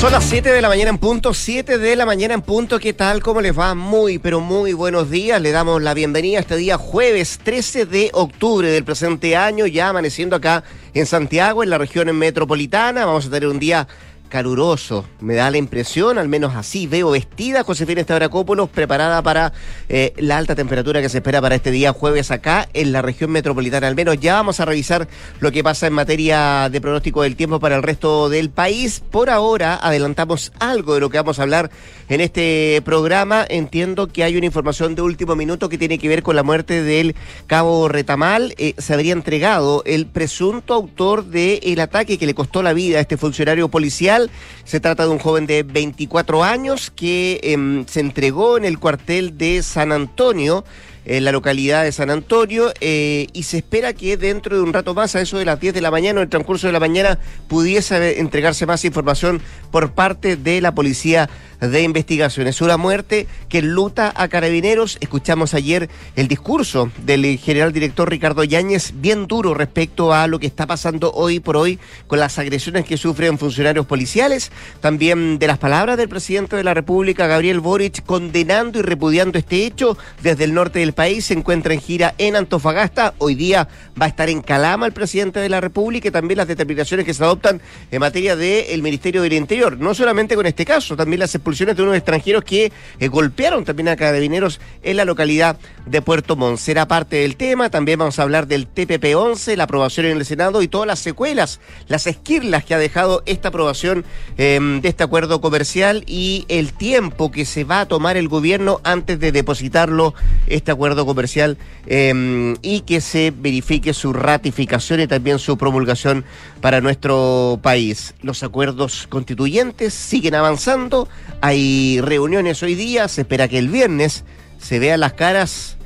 Son las 7 de la mañana en punto, 7 de la mañana en punto, ¿qué tal? ¿Cómo les va? Muy, pero muy buenos días. Le damos la bienvenida a este día jueves 13 de octubre del presente año, ya amaneciendo acá en Santiago, en la región metropolitana. Vamos a tener un día caluroso, me da la impresión, al menos así veo vestida Josefina Estabracópolos preparada para eh, la alta temperatura que se espera para este día jueves acá en la región metropolitana. Al menos ya vamos a revisar lo que pasa en materia de pronóstico del tiempo para el resto del país. Por ahora adelantamos algo de lo que vamos a hablar en este programa. Entiendo que hay una información de último minuto que tiene que ver con la muerte del cabo Retamal. Eh, se habría entregado el presunto autor del ataque que le costó la vida a este funcionario policial se trata de un joven de 24 años que em, se entregó en el cuartel de San Antonio en la localidad de San Antonio eh, y se espera que dentro de un rato más, a eso de las 10 de la mañana en el transcurso de la mañana, pudiese entregarse más información por parte de la policía de investigaciones. Una muerte que luta a carabineros. Escuchamos ayer el discurso del general director Ricardo Yáñez, bien duro respecto a lo que está pasando hoy por hoy con las agresiones que sufren funcionarios policiales. También de las palabras del presidente de la República, Gabriel Boric, condenando y repudiando este hecho desde el norte del país. Se encuentra en gira en Antofagasta. Hoy día va a estar en Calama el presidente de la República y también las determinaciones que se adoptan en materia del Ministerio del Interior. No solamente con este caso, también las expulsiones de unos extranjeros que eh, golpearon también a carabineros en la localidad de Puerto Montt. Será parte del tema, también vamos a hablar del TPP-11, la aprobación en el Senado y todas las secuelas, las esquirlas que ha dejado esta aprobación em, de este acuerdo comercial y el tiempo que se va a tomar el gobierno antes de depositarlo, este acuerdo comercial, em, y que se verifique su ratificación y también su promulgación para nuestro país. Los acuerdos constituyentes siguen avanzando, hay reuniones hoy día, se espera que el viernes se vean las caras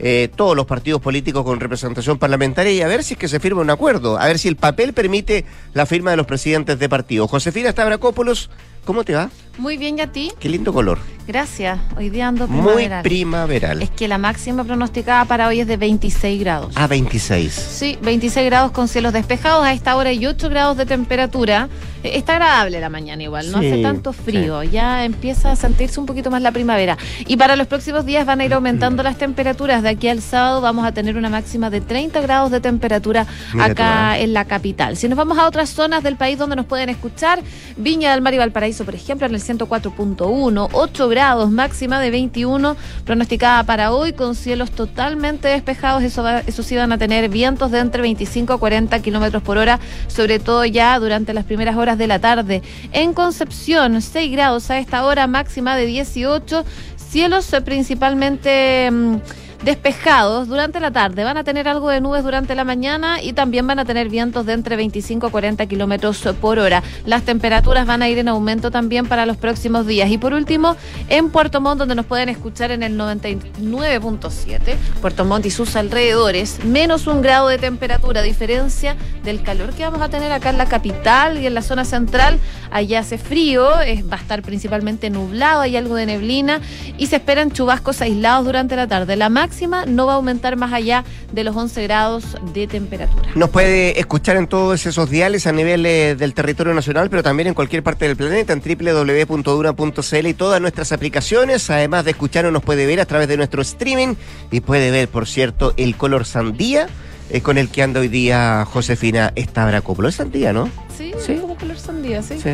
eh, todos los partidos políticos con representación parlamentaria y a ver si es que se firma un acuerdo, a ver si el papel permite la firma de los presidentes de partido. Josefina Stavrakopoulos, ¿cómo te va? Muy bien, ¿y a ti? Qué lindo color. Gracias. Hoy día ando primaveral. Muy primaveral. Es que la máxima pronosticada para hoy es de 26 grados. Ah, 26. Sí, 26 grados con cielos despejados. A esta hora y 8 grados de temperatura. Eh, está agradable la mañana igual, no hace tanto frío. Ya empieza a sentirse un poquito más la primavera. Y para los próximos días van a ir aumentando las temperaturas. De aquí al sábado vamos a tener una máxima de 30 grados de temperatura acá ¿eh? en la capital. Si nos vamos a otras zonas del país donde nos pueden escuchar, Viña del Mar y Valparaíso, por ejemplo, en el 104.1, 8 grados, máxima de 21, pronosticada para hoy con cielos totalmente despejados. Eso, sí van a tener vientos de entre 25 a 40 kilómetros por hora, sobre todo ya durante las primeras horas de la tarde. En Concepción, 6 grados a esta hora, máxima de 18, cielos principalmente. Mm, despejados durante la tarde. Van a tener algo de nubes durante la mañana y también van a tener vientos de entre 25 a 40 kilómetros por hora. Las temperaturas van a ir en aumento también para los próximos días. Y por último, en Puerto Montt, donde nos pueden escuchar en el 99.7, Puerto Montt y sus alrededores, menos un grado de temperatura, a diferencia del calor que vamos a tener acá en la capital y en la zona central. Allá hace frío, es, va a estar principalmente nublado, hay algo de neblina y se esperan chubascos aislados durante la tarde. La máxima no va a aumentar más allá de los 11 grados de temperatura. Nos puede escuchar en todos esos diales a nivel eh, del territorio nacional, pero también en cualquier parte del planeta, en www.duna.cl y todas nuestras aplicaciones. Además de escucharnos, nos puede ver a través de nuestro streaming y puede ver, por cierto, el color sandía eh, con el que anda hoy día Josefina Estabracoplo. Es sandía, ¿no? Sí, ¿Sí? como color sandía, sí. sí.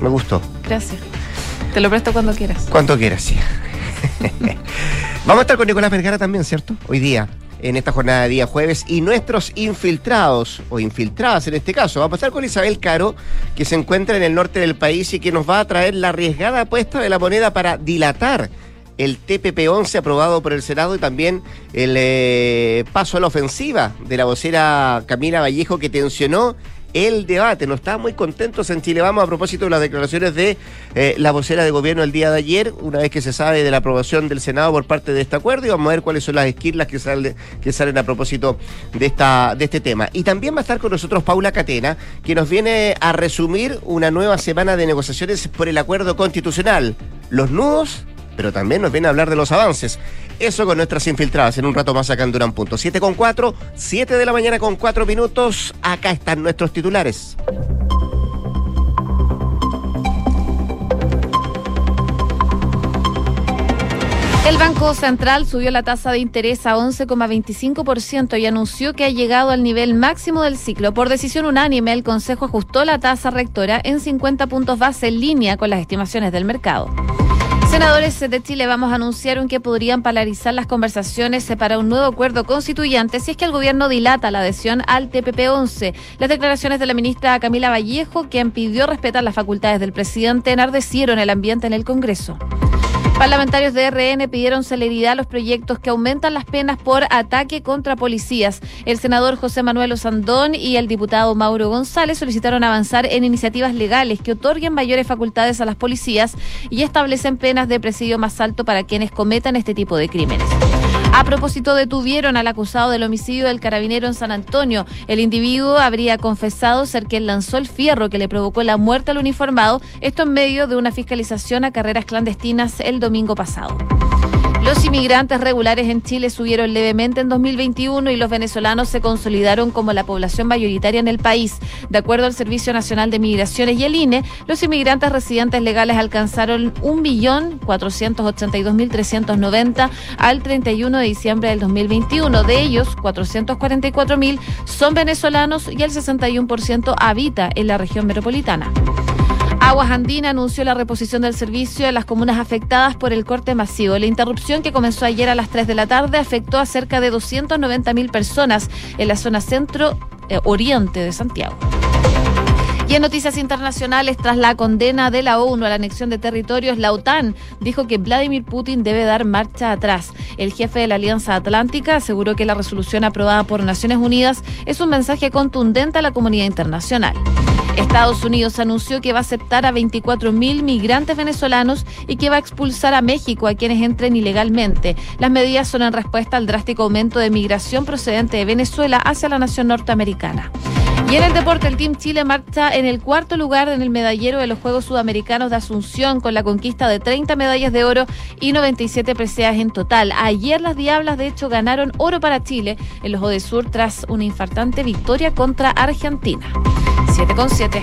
Me gustó. Gracias. Te lo presto cuando quieras. Cuando quieras, sí. Vamos a estar con Nicolás Vergara también, ¿cierto? Hoy día, en esta jornada de día jueves, y nuestros infiltrados, o infiltradas en este caso. Vamos a estar con Isabel Caro, que se encuentra en el norte del país y que nos va a traer la arriesgada apuesta de la moneda para dilatar el TPP-11 aprobado por el Senado y también el eh, paso a la ofensiva de la vocera Camila Vallejo que tensionó el debate. No estamos muy contentos en Chile Vamos a propósito de las declaraciones de eh, la vocera de gobierno el día de ayer, una vez que se sabe de la aprobación del Senado por parte de este acuerdo, y vamos a ver cuáles son las esquirlas que, que salen a propósito de, esta, de este tema. Y también va a estar con nosotros Paula Catena, que nos viene a resumir una nueva semana de negociaciones por el acuerdo constitucional. Los nudos pero también nos viene a hablar de los avances. Eso con nuestras infiltradas. En un rato más acá en Durán Punto. 7 con 4, 7 de la mañana con 4 minutos. Acá están nuestros titulares. El Banco Central subió la tasa de interés a 11,25% y anunció que ha llegado al nivel máximo del ciclo. Por decisión unánime, el Consejo ajustó la tasa rectora en 50 puntos base en línea con las estimaciones del mercado. Senadores de Chile vamos a anunciar que podrían polarizar las conversaciones para un nuevo acuerdo constituyente si es que el gobierno dilata la adhesión al TPP-11. Las declaraciones de la ministra Camila Vallejo, quien pidió respetar las facultades del presidente, enardecieron el ambiente en el Congreso. Parlamentarios de RN pidieron celeridad a los proyectos que aumentan las penas por ataque contra policías. El senador José Manuel Osandón y el diputado Mauro González solicitaron avanzar en iniciativas legales que otorguen mayores facultades a las policías y establecen penas de presidio más alto para quienes cometan este tipo de crímenes. A propósito, detuvieron al acusado del homicidio del carabinero en San Antonio. El individuo habría confesado ser quien lanzó el fierro que le provocó la muerte al uniformado, esto en medio de una fiscalización a carreras clandestinas el domingo pasado. Los inmigrantes regulares en Chile subieron levemente en 2021 y los venezolanos se consolidaron como la población mayoritaria en el país. De acuerdo al Servicio Nacional de Migraciones y el INE, los inmigrantes residentes legales alcanzaron 1.482.390 al 31 de diciembre del 2021. De ellos, 444.000 son venezolanos y el 61% habita en la región metropolitana. Aguas Andina anunció la reposición del servicio en las comunas afectadas por el corte masivo. La interrupción que comenzó ayer a las 3 de la tarde afectó a cerca de 290 mil personas en la zona centro-oriente eh, de Santiago. Y en noticias internacionales, tras la condena de la ONU a la anexión de territorios, la OTAN dijo que Vladimir Putin debe dar marcha atrás. El jefe de la Alianza Atlántica aseguró que la resolución aprobada por Naciones Unidas es un mensaje contundente a la comunidad internacional. Estados Unidos anunció que va a aceptar a 24.000 migrantes venezolanos y que va a expulsar a México a quienes entren ilegalmente. Las medidas son en respuesta al drástico aumento de migración procedente de Venezuela hacia la nación norteamericana. Y en el deporte, el Team Chile marcha en el cuarto lugar en el medallero de los Juegos Sudamericanos de Asunción con la conquista de 30 medallas de oro y 97 preseas en total. Ayer las Diablas, de hecho, ganaron oro para Chile en los Odesur tras una infartante victoria contra Argentina. 7 con 7.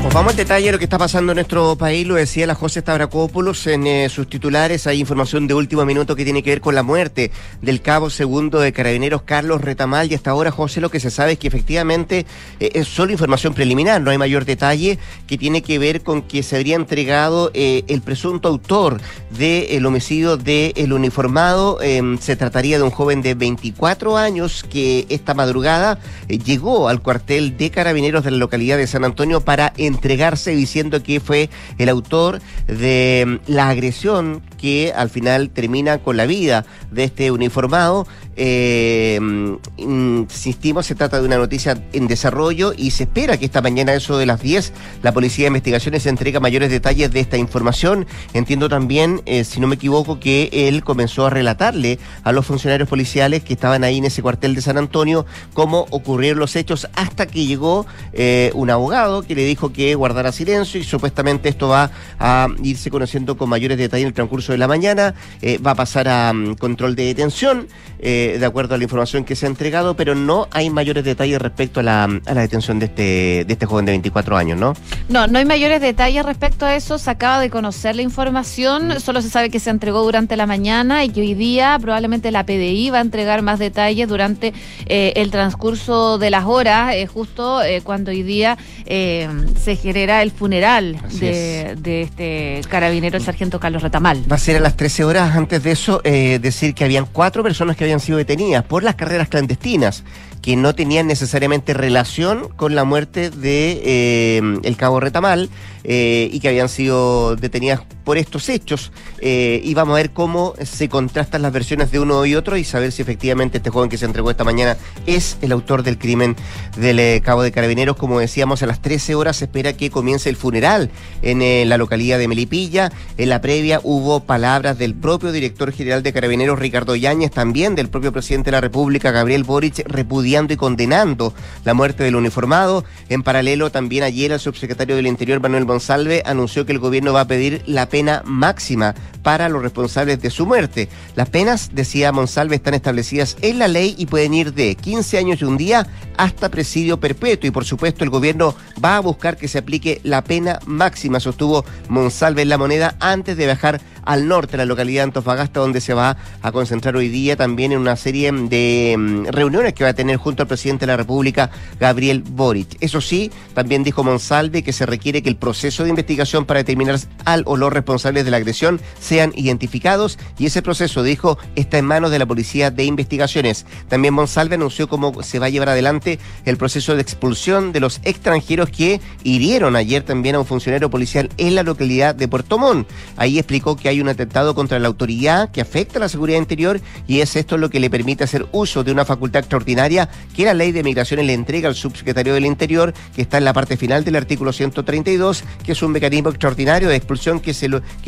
Pues vamos al detalle de lo que está pasando en nuestro país. Lo decía la José Stavrakopoulos en eh, sus titulares. Hay información de último minuto que tiene que ver con la muerte del cabo segundo de carabineros Carlos Retamal. Y hasta ahora, José, lo que se sabe es que efectivamente eh, es solo información preliminar, no hay mayor detalle que tiene que ver con que se habría entregado eh, el presunto autor del homicidio del uniformado. Em, se trataría de un joven de 24 años que esta madrugada llegó al cuartel de carabineros de la localidad de San Antonio para entregarse diciendo que fue el autor de mm, la agresión que al final termina con la vida de este uniformado. Eh, mm, insistimos, se trata de una noticia en desarrollo y se espera que esta mañana, eso de las 10, la Policía de Investigaciones entrega mayores detalles de esta información. Entiendo también, eh, si no me equivoco, que él comenzó a relatarle a los funcionarios policiales que estaban ahí en ese cuartel de San Antonio cómo ocurrieron los hechos hasta que llegó eh, un abogado que le dijo que guardara silencio y supuestamente esto va a irse conociendo con mayores detalles en el transcurso de la mañana, eh, va a pasar a mm, control de detención, de acuerdo a la información que se ha entregado, pero no hay mayores detalles respecto a la, a la detención de este, de este joven de 24 años, ¿no? No, no hay mayores detalles respecto a eso, se acaba de conocer la información, solo se sabe que se entregó durante la mañana y que hoy día probablemente la PDI va a entregar más detalles durante el transcurso de las horas, justo cuando hoy día eh, se genera el funeral de, este carabinero, el sargento Carlos Retamal. Va a ser a las 13 horas. Antes de eso, eh, decir que habían cuatro personas que habían sido detenidas por las carreras clandestinas que no tenían necesariamente relación con la muerte de eh, el cabo Retamal eh, y que habían sido detenidas por estos hechos. Eh, y vamos a ver cómo se contrastan las versiones de uno y otro y saber si efectivamente este joven que se entregó esta mañana es el autor del crimen del cabo de carabineros. Como decíamos, a las 13 horas se espera que comience el funeral en la localidad de Melipilla. En la previa hubo palabras del propio director general de carabineros, Ricardo Yáñez, también del propio presidente de la República, Gabriel Boric, repudiando y condenando la muerte del uniformado. En paralelo, también ayer el subsecretario del Interior, Manuel Monsalve, anunció que el gobierno va a pedir la pena máxima para los responsables de su muerte. Las penas, decía Monsalve, están establecidas en la ley y pueden ir de 15 años y un día hasta presidio perpetuo y por supuesto el gobierno va a buscar que se aplique la pena máxima, sostuvo Monsalve en la moneda antes de viajar al norte, la localidad de Antofagasta, donde se va a concentrar hoy día también en una serie de mm, reuniones que va a tener junto al presidente de la República, Gabriel Boric. Eso sí, también dijo Monsalve que se requiere que el proceso de investigación para determinar al o los responsables de la agresión sean identificados y ese proceso, dijo, está en manos de la Policía de Investigaciones. También Monsalve anunció cómo se va a llevar adelante el proceso de expulsión de los extranjeros que hirieron ayer también a un funcionario policial en la localidad de Puerto Montt. Ahí explicó que hay un atentado contra la autoridad que afecta a la seguridad interior y es esto lo que le permite hacer uso de una facultad extraordinaria que la ley de migraciones le entrega al subsecretario del Interior, que está en la parte final del artículo 132, que es un mecanismo extraordinario de expulsión que, es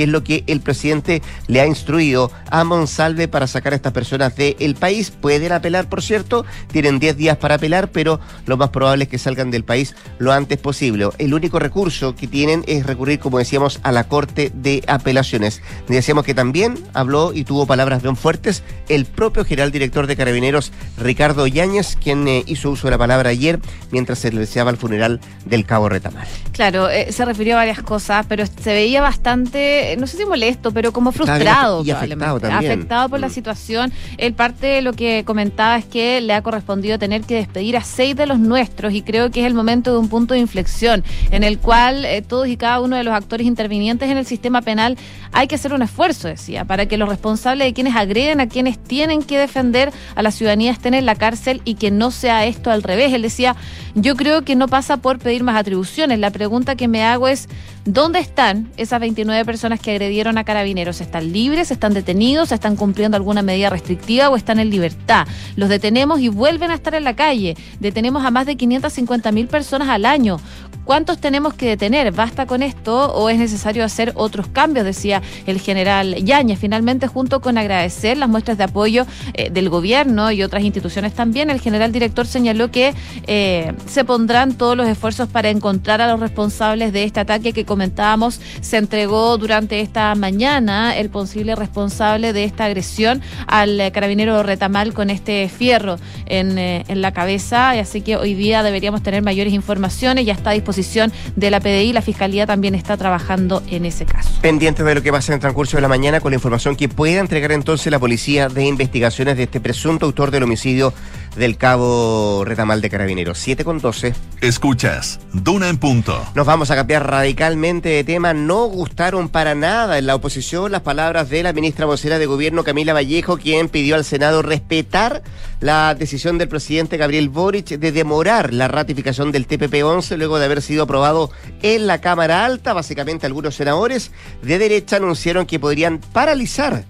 lo que el presidente le ha instruido a Monsalve para sacar a estas personas del país. Pueden apelar, por cierto, tienen 10 días para apelar, pero lo más probable es que salgan del país lo antes posible. El único recurso que tienen es recurrir, como decíamos, a la Corte de Apelaciones. Decíamos que también habló y tuvo palabras bien fuertes el propio general director de Carabineros, Ricardo Yáñez, quien eh, hizo uso de la palabra ayer mientras se deseaba el funeral del cabo Retamar. Claro, eh, se refirió a varias cosas, pero se veía bastante, no sé si molesto, pero como frustrado. Y afectado también. Afectado por la mm. situación. El parte de lo que comentaba es que le ha correspondido tener que despedir a seis de los nuestros y creo que es el momento de un punto de inflexión en el cual eh, todos y cada uno de los actores intervinientes en el sistema penal hay que hacer un esfuerzo, decía, para que los responsables de quienes agreden a quienes tienen que defender a la ciudadanía estén en la cárcel y que no sea esto al revés. Él decía, yo creo que no pasa por pedir más atribuciones. La pregunta que me hago es, ¿dónde están esas 29 personas que agredieron a carabineros? ¿Están libres? ¿Están detenidos? ¿Están cumpliendo alguna medida restrictiva o están en libertad? Los detenemos y vuelven a estar en la calle. Detenemos a más de 550 mil personas al año. ¿Cuántos tenemos que detener? ¿Basta con esto o es necesario hacer otros cambios? Decía el general Yañez. Finalmente, junto con agradecer las muestras de apoyo eh, del gobierno y otras instituciones también, el general director señaló que eh, se pondrán todos los esfuerzos para encontrar a los responsables de este ataque que comentábamos. Se entregó durante esta mañana el posible responsable de esta agresión al carabinero Retamal con este fierro en, eh, en la cabeza. Así que hoy día deberíamos tener mayores informaciones. Ya está a de la PDI. La Fiscalía también está trabajando en ese caso. Pendientes de lo que pasa en el transcurso de la mañana con la información que pueda entregar entonces la Policía de Investigaciones de este presunto autor del homicidio del cabo Retamal de Carabineros. 7 con 12. Escuchas, Duna en punto. Nos vamos a cambiar radicalmente de tema. No gustaron para nada en la oposición las palabras de la ministra vocera de Gobierno, Camila Vallejo, quien pidió al Senado respetar la decisión del presidente Gabriel Boric de demorar la ratificación del TPP-11 luego de haber sido aprobado en la Cámara Alta. Básicamente algunos senadores de derecha anunciaron que podrían paralizar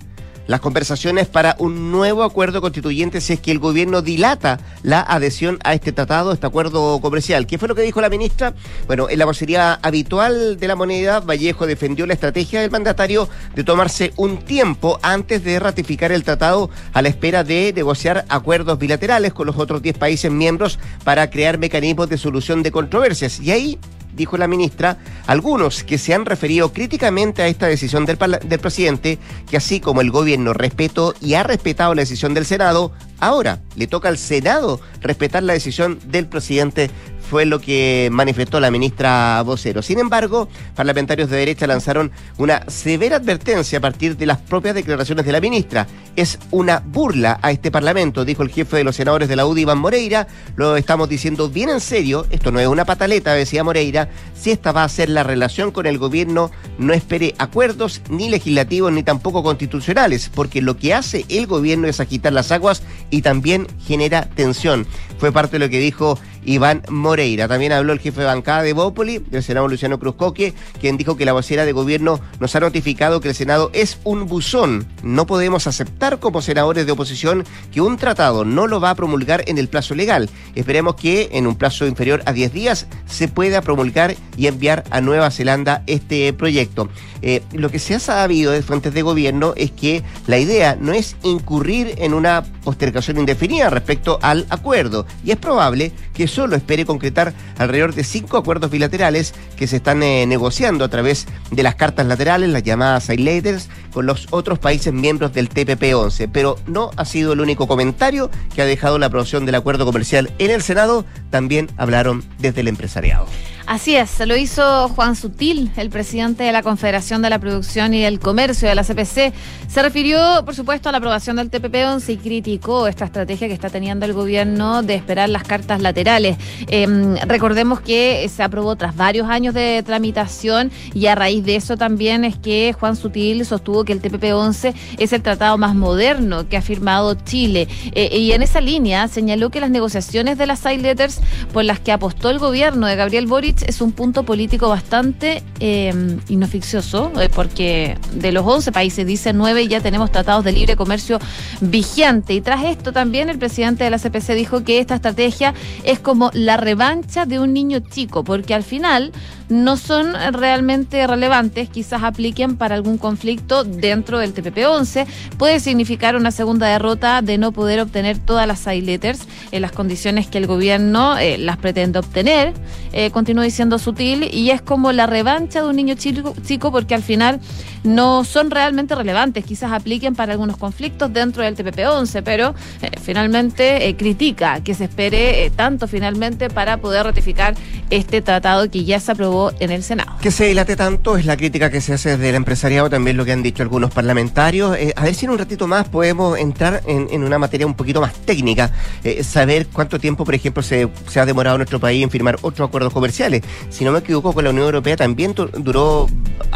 las conversaciones para un nuevo acuerdo constituyente si es que el gobierno dilata la adhesión a este tratado, este acuerdo comercial. ¿Qué fue lo que dijo la ministra? Bueno, en la vocería habitual de la moneda, Vallejo defendió la estrategia del mandatario de tomarse un tiempo antes de ratificar el tratado a la espera de negociar acuerdos bilaterales con los otros 10 países miembros para crear mecanismos de solución de controversias. Y ahí dijo la ministra, algunos que se han referido críticamente a esta decisión del, del, presidente, que así como el gobierno respetó y ha respetado la decisión del Senado, ahora le toca al Senado respetar la decisión del presidente fue lo que manifestó la ministra vocero. Sin embargo, parlamentarios de derecha lanzaron una severa advertencia a partir de las propias declaraciones de la ministra. Es una burla a este Parlamento, dijo el jefe de los senadores de la UDI, Iván Moreira. Lo estamos diciendo bien en serio, esto no es una pataleta, decía Moreira. Si esta va a ser la relación con el gobierno, no espere acuerdos ni legislativos ni tampoco constitucionales, porque lo que hace el gobierno es agitar las aguas y también genera tensión. Fue parte de lo que dijo Iván Moreira. También habló el jefe de bancada de Bópoli, del Senado Luciano Cruzcoque, quien dijo que la vocera de gobierno nos ha notificado que el Senado es un buzón. No podemos aceptar como senadores de oposición que un tratado no lo va a promulgar en el plazo legal. Esperemos que en un plazo inferior a 10 días se pueda promulgar y enviar a Nueva Zelanda este proyecto. Eh, lo que se ha sabido de fuentes de gobierno es que la idea no es incurrir en una postergación indefinida respecto al acuerdo y es probable que solo espere concretar alrededor de cinco acuerdos bilaterales que se están eh, negociando a través de las cartas laterales, las llamadas side letters, con los otros países miembros del TPP-11. Pero no ha sido el único comentario que ha dejado la aprobación del acuerdo comercial en el Senado. También hablaron desde el empresariado. Así es, lo hizo Juan Sutil, el presidente de la Confederación de la Producción y el Comercio de la CPC. Se refirió, por supuesto, a la aprobación del TPP-11 y criticó esta estrategia que está teniendo el gobierno de esperar las cartas laterales. Em, recordemos que se aprobó tras varios años de tramitación y a raíz de eso también es que Juan Sutil sostuvo que el TPP-11 es el tratado más moderno que ha firmado Chile. Eh, y en esa línea señaló que las negociaciones de las side letters por las que apostó el gobierno de Gabriel Boric es un punto político bastante eh, inoficioso, eh, porque de los 11 países, dice 9, ya tenemos tratados de libre comercio vigente. Y tras esto también el presidente de la CPC dijo que esta estrategia es como la revancha de un niño chico, porque al final no son realmente relevantes, quizás apliquen para algún conflicto dentro del TPP-11. Puede significar una segunda derrota de no poder obtener todas las side letters en las condiciones que el gobierno eh, las pretende obtener. Eh, continúa diciendo sutil y es como la revancha de un niño chico, chico porque al final no son realmente relevantes, quizás apliquen para algunos conflictos dentro del TPP-11, pero eh, finalmente eh, critica que se espere tanto finalmente para poder ratificar este tratado que ya se aprobó en el Senado. Que se dilate tanto es la crítica que se hace desde el empresariado, también lo que han dicho algunos parlamentarios. Eh, a ver si en un ratito más podemos entrar en, una materia un poquito más técnica, eh, saber cuánto tiempo, por ejemplo, se, ha demorado nuestro país en firmar otros acuerdos comerciales. Si no me equivoco, con la Unión Europea también duró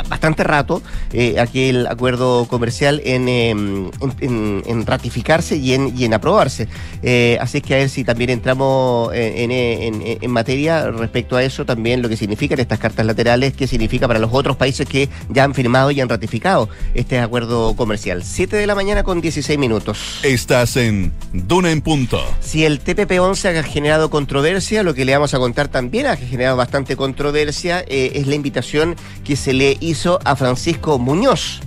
bastante rato eh, aquel acuerdo comercial en, em, en, ratificarse y en, y en aprobarse. así que a ver si también entramos en, en materia respecto a eso, también lo que significa estas cartas laterales, qué significa para los otros países que ya han firmado y han ratificado este acuerdo comercial. 7 de la mañana con 16 minutos. Estás en Duna en Punto. Si el TPP-11 ha generado controversia, lo que le vamos a contar también ha generado bastante controversia, eh, es la invitación que se le hizo a Francisco Muñoz,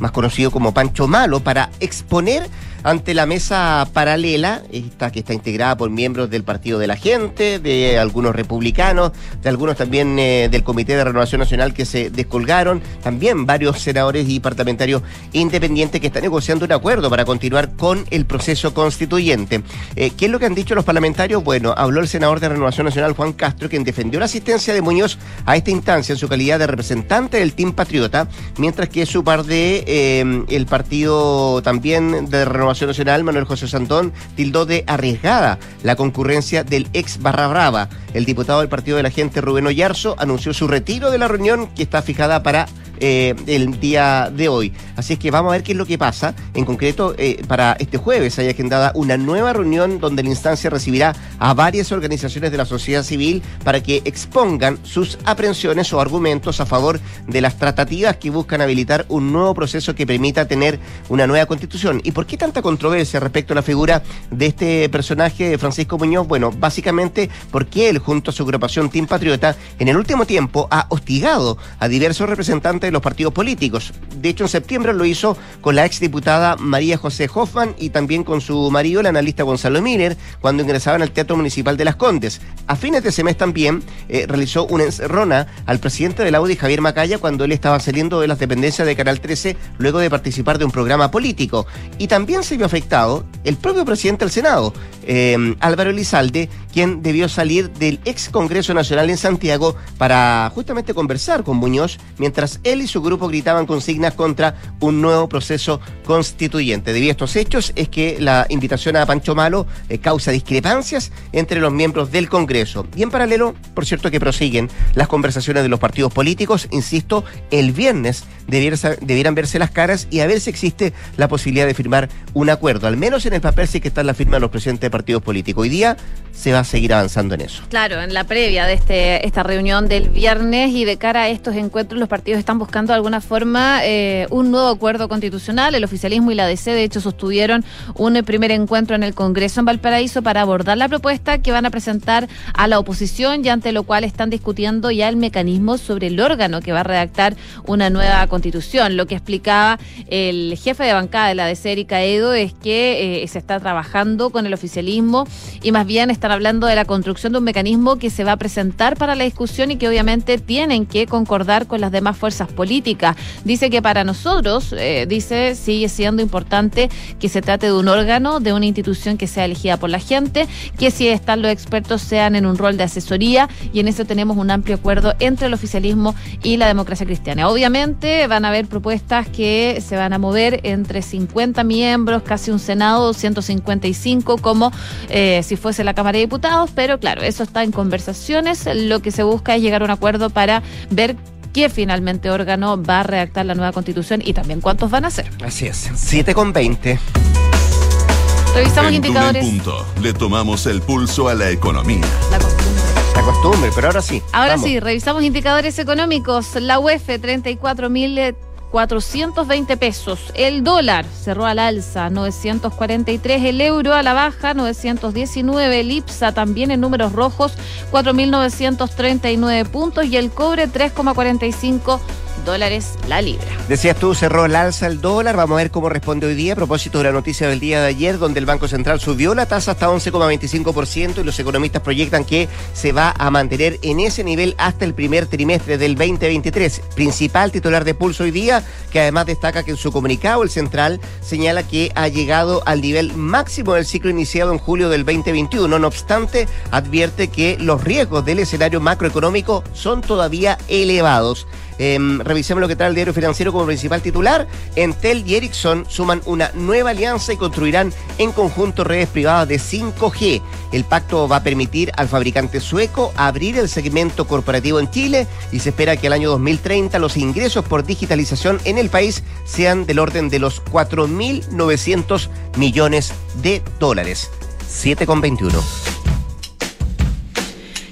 más conocido como Pancho Malo, para exponer ante la mesa paralela, esta que está integrada por miembros del Partido de la Gente, de algunos republicanos, de algunos también eh, del Comité de Renovación Nacional que se descolgaron, también varios senadores y parlamentarios independientes que están negociando un acuerdo para continuar con el proceso constituyente. Eh, ¿Qué es lo que han dicho los parlamentarios? Bueno, habló el senador de Renovación Nacional, Juan Castro, quien defendió la asistencia de Muñoz a esta instancia en su calidad de representante del Team Patriota, mientras que su par de eh, el partido también de Renovación Nacional, Manuel José Santón, tildó de arriesgada la concurrencia del ex Barra Brava. El diputado del Partido de la Gente, Rubén Oyarzo, anunció su retiro de la reunión que está fijada para eh, el día de hoy. Así es que vamos a ver qué es lo que pasa. En concreto, eh, para este jueves hay agendada una nueva reunión donde la instancia recibirá a varias organizaciones de la sociedad civil para que expongan sus aprensiones o argumentos a favor de las tratativas que buscan habilitar un nuevo proceso que permita tener una nueva constitución. ¿Y por qué tanta controversia respecto a la figura de este personaje, Francisco Muñoz? Bueno, básicamente porque él, junto a su agrupación Team Patriota, en el último tiempo ha hostigado a diversos representantes los partidos políticos. De hecho, en septiembre lo hizo con la exdiputada María José Hoffman y también con su marido, el analista Gonzalo Miller, cuando ingresaban al Teatro Municipal de Las Condes. A fines de ese mes también eh, realizó una encerrona al presidente del Audi, Javier Macaya, cuando él estaba saliendo de las dependencias de Canal 13 luego de participar de un programa político. Y también se vio afectado el propio presidente del Senado, eh, Álvaro Elizalde, quien debió salir del ex Congreso Nacional en Santiago para justamente conversar con Muñoz, mientras él y su grupo gritaban consignas contra un nuevo proceso constituyente. Debido a estos hechos es que la invitación a Pancho Malo eh, causa discrepancias entre los miembros del Congreso. Y en paralelo, por cierto que prosiguen las conversaciones de los partidos políticos, insisto, el viernes debieran verse las caras y a ver si existe la posibilidad de firmar un acuerdo, al menos en el papel sí que está la firma de los presidentes de partidos políticos. Hoy día se va seguir avanzando en eso. Claro, en la previa de este, esta reunión del viernes y de cara a estos encuentros, los partidos están buscando de alguna forma eh, un nuevo acuerdo constitucional. El oficialismo y la DC, de hecho, sostuvieron un primer encuentro en el Congreso en Valparaíso para abordar la propuesta que van a presentar a la oposición y ante lo cual están discutiendo ya el mecanismo sobre el órgano que va a redactar una nueva constitución. Lo que explicaba el jefe de bancada de la DC, Erika Edo, es que eh, se está trabajando con el oficialismo y más bien están hablando de la construcción de un mecanismo que se va a presentar para la discusión y que obviamente tienen que concordar con las demás fuerzas políticas. Dice que para nosotros, eh, dice, sigue siendo importante que se trate de un órgano, de una institución que sea elegida por la gente, que si están los expertos sean en un rol de asesoría y en eso tenemos un amplio acuerdo entre el oficialismo y la democracia cristiana. Obviamente van a haber propuestas que se van a mover entre 50 miembros, casi un Senado, 155 como eh, si fuese la Cámara de Diputados, pero claro, eso está en conversaciones. Lo que se busca es llegar a un acuerdo para ver qué finalmente órgano va a redactar la nueva constitución y también cuántos van a ser. Así es, 7 con 20. Revisamos indicadores. Punto. Le tomamos el pulso a la economía. La costumbre. La costumbre, pero ahora sí. Ahora vamos. sí, revisamos indicadores económicos. La UEF, 34.420 pesos. El dólar cerró al alza, 943. El euro a la baja, 919. El IPSA también en números rojos, 4.939 puntos. Y el cobre, 3,45 dólares la libra. Decías tú, cerró el alza el dólar. Vamos a ver cómo responde hoy día a propósito de la noticia del día de ayer, donde el Banco Central subió la tasa hasta 11,25% y los economistas proyectan que se va a mantener en ese nivel hasta el primer trimestre del 2023. Principal titular de pulso hoy día, que además destaca que en su comunicado el Central señala que ha llegado al nivel máximo del ciclo iniciado en julio del 2021. No obstante, advierte que los riesgos del escenario macroeconómico son todavía elevados. Eh, revisemos lo que trae el diario financiero como principal titular. Entel y Ericsson suman una nueva alianza y construirán en conjunto redes privadas de 5G. El pacto va a permitir al fabricante sueco abrir el segmento corporativo en Chile y se espera que al año 2030 los ingresos por digitalización en el país sean del orden de los 4.900 millones de dólares. 7,21.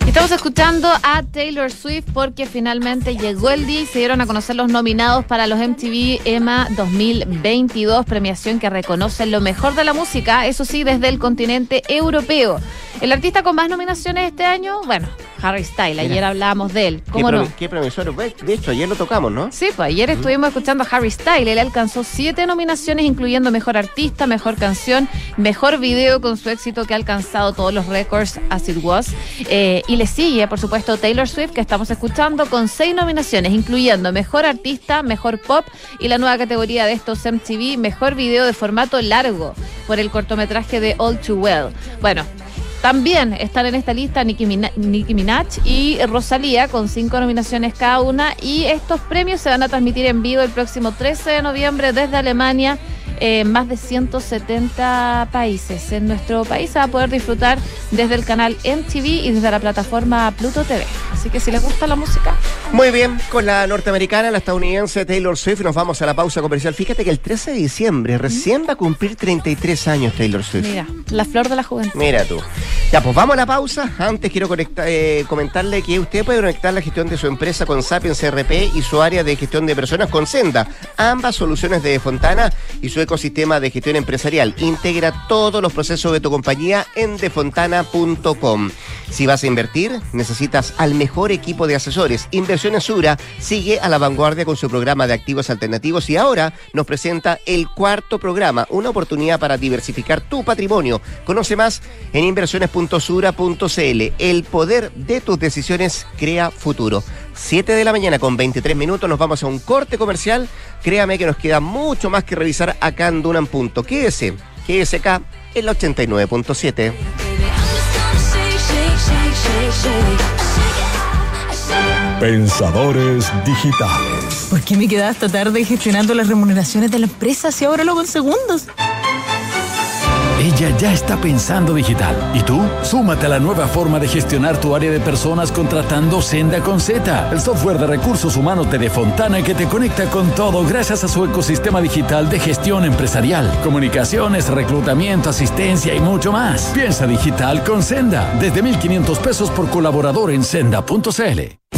Estamos escuchando a Taylor Swift porque finalmente llegó el día y se dieron a conocer los nominados para los MTV EMA 2022, premiación que reconoce lo mejor de la música, eso sí, desde el continente europeo. El artista con más nominaciones este año, bueno, Harry Styles, ayer Mira. hablábamos de él, ¿Qué, ¿cómo no? promi- qué promisor? De hecho, ayer lo tocamos, ¿no? Sí, pues ayer estuvimos escuchando a Harry Styles. Él alcanzó siete nominaciones, incluyendo Mejor Artista, Mejor Canción, Mejor Video con su éxito que ha alcanzado todos los récords As It Was. Eh, y le sigue, por supuesto, Taylor Swift, que estamos escuchando, con seis nominaciones, incluyendo Mejor Artista, Mejor Pop y la nueva categoría de estos MTV, Mejor Video de formato largo, por el cortometraje de All Too Well. Bueno. También están en esta lista Nicki, Mina- Nicki Minaj y Rosalía con cinco nominaciones cada una y estos premios se van a transmitir en vivo el próximo 13 de noviembre desde Alemania en más de 170 países. En nuestro país se va a poder disfrutar desde el canal MTV y desde la plataforma Pluto TV. Así que si les gusta la música, Muy bien, con la norteamericana, la estadounidense Taylor Swift, nos vamos a la pausa comercial. Fíjate que el 13 de diciembre recién va a cumplir 33 años Taylor Swift. mira, la flor de la juventud. Mira tú. Ya, pues vamos a la pausa. Antes quiero eh, comentarle que usted puede conectar la gestión de su empresa con Sapiens CRP y su área de gestión de personas con Senda. Ambas soluciones de Fontana y su ecosistema de gestión empresarial. Integra todos los procesos de tu compañía en defontana.com. Si vas a invertir, necesitas al mejor equipo de asesores. Inversiones Sura sigue a la vanguardia con su programa de activos alternativos y ahora nos presenta el cuarto programa, una oportunidad para diversificar tu patrimonio. Conoce más en inversiones.sura.cl. El poder de tus decisiones crea futuro. 7 de la mañana con 23 minutos nos vamos a un corte comercial. Créame que nos queda mucho más que revisar acá en Dunan. Punto. Quédese, quédese acá en la 89.7. Pensadores digitales. ¿Por qué me quedaba hasta tarde gestionando las remuneraciones de la empresa si ahora lo hago en segundos? Ella ya está pensando digital. ¿Y tú? Súmate a la nueva forma de gestionar tu área de personas contratando Senda con Z, el software de recursos humanos de Defontana que te conecta con todo gracias a su ecosistema digital de gestión empresarial, comunicaciones, reclutamiento, asistencia y mucho más. Piensa digital con Senda, desde 1.500 pesos por colaborador en senda.cl.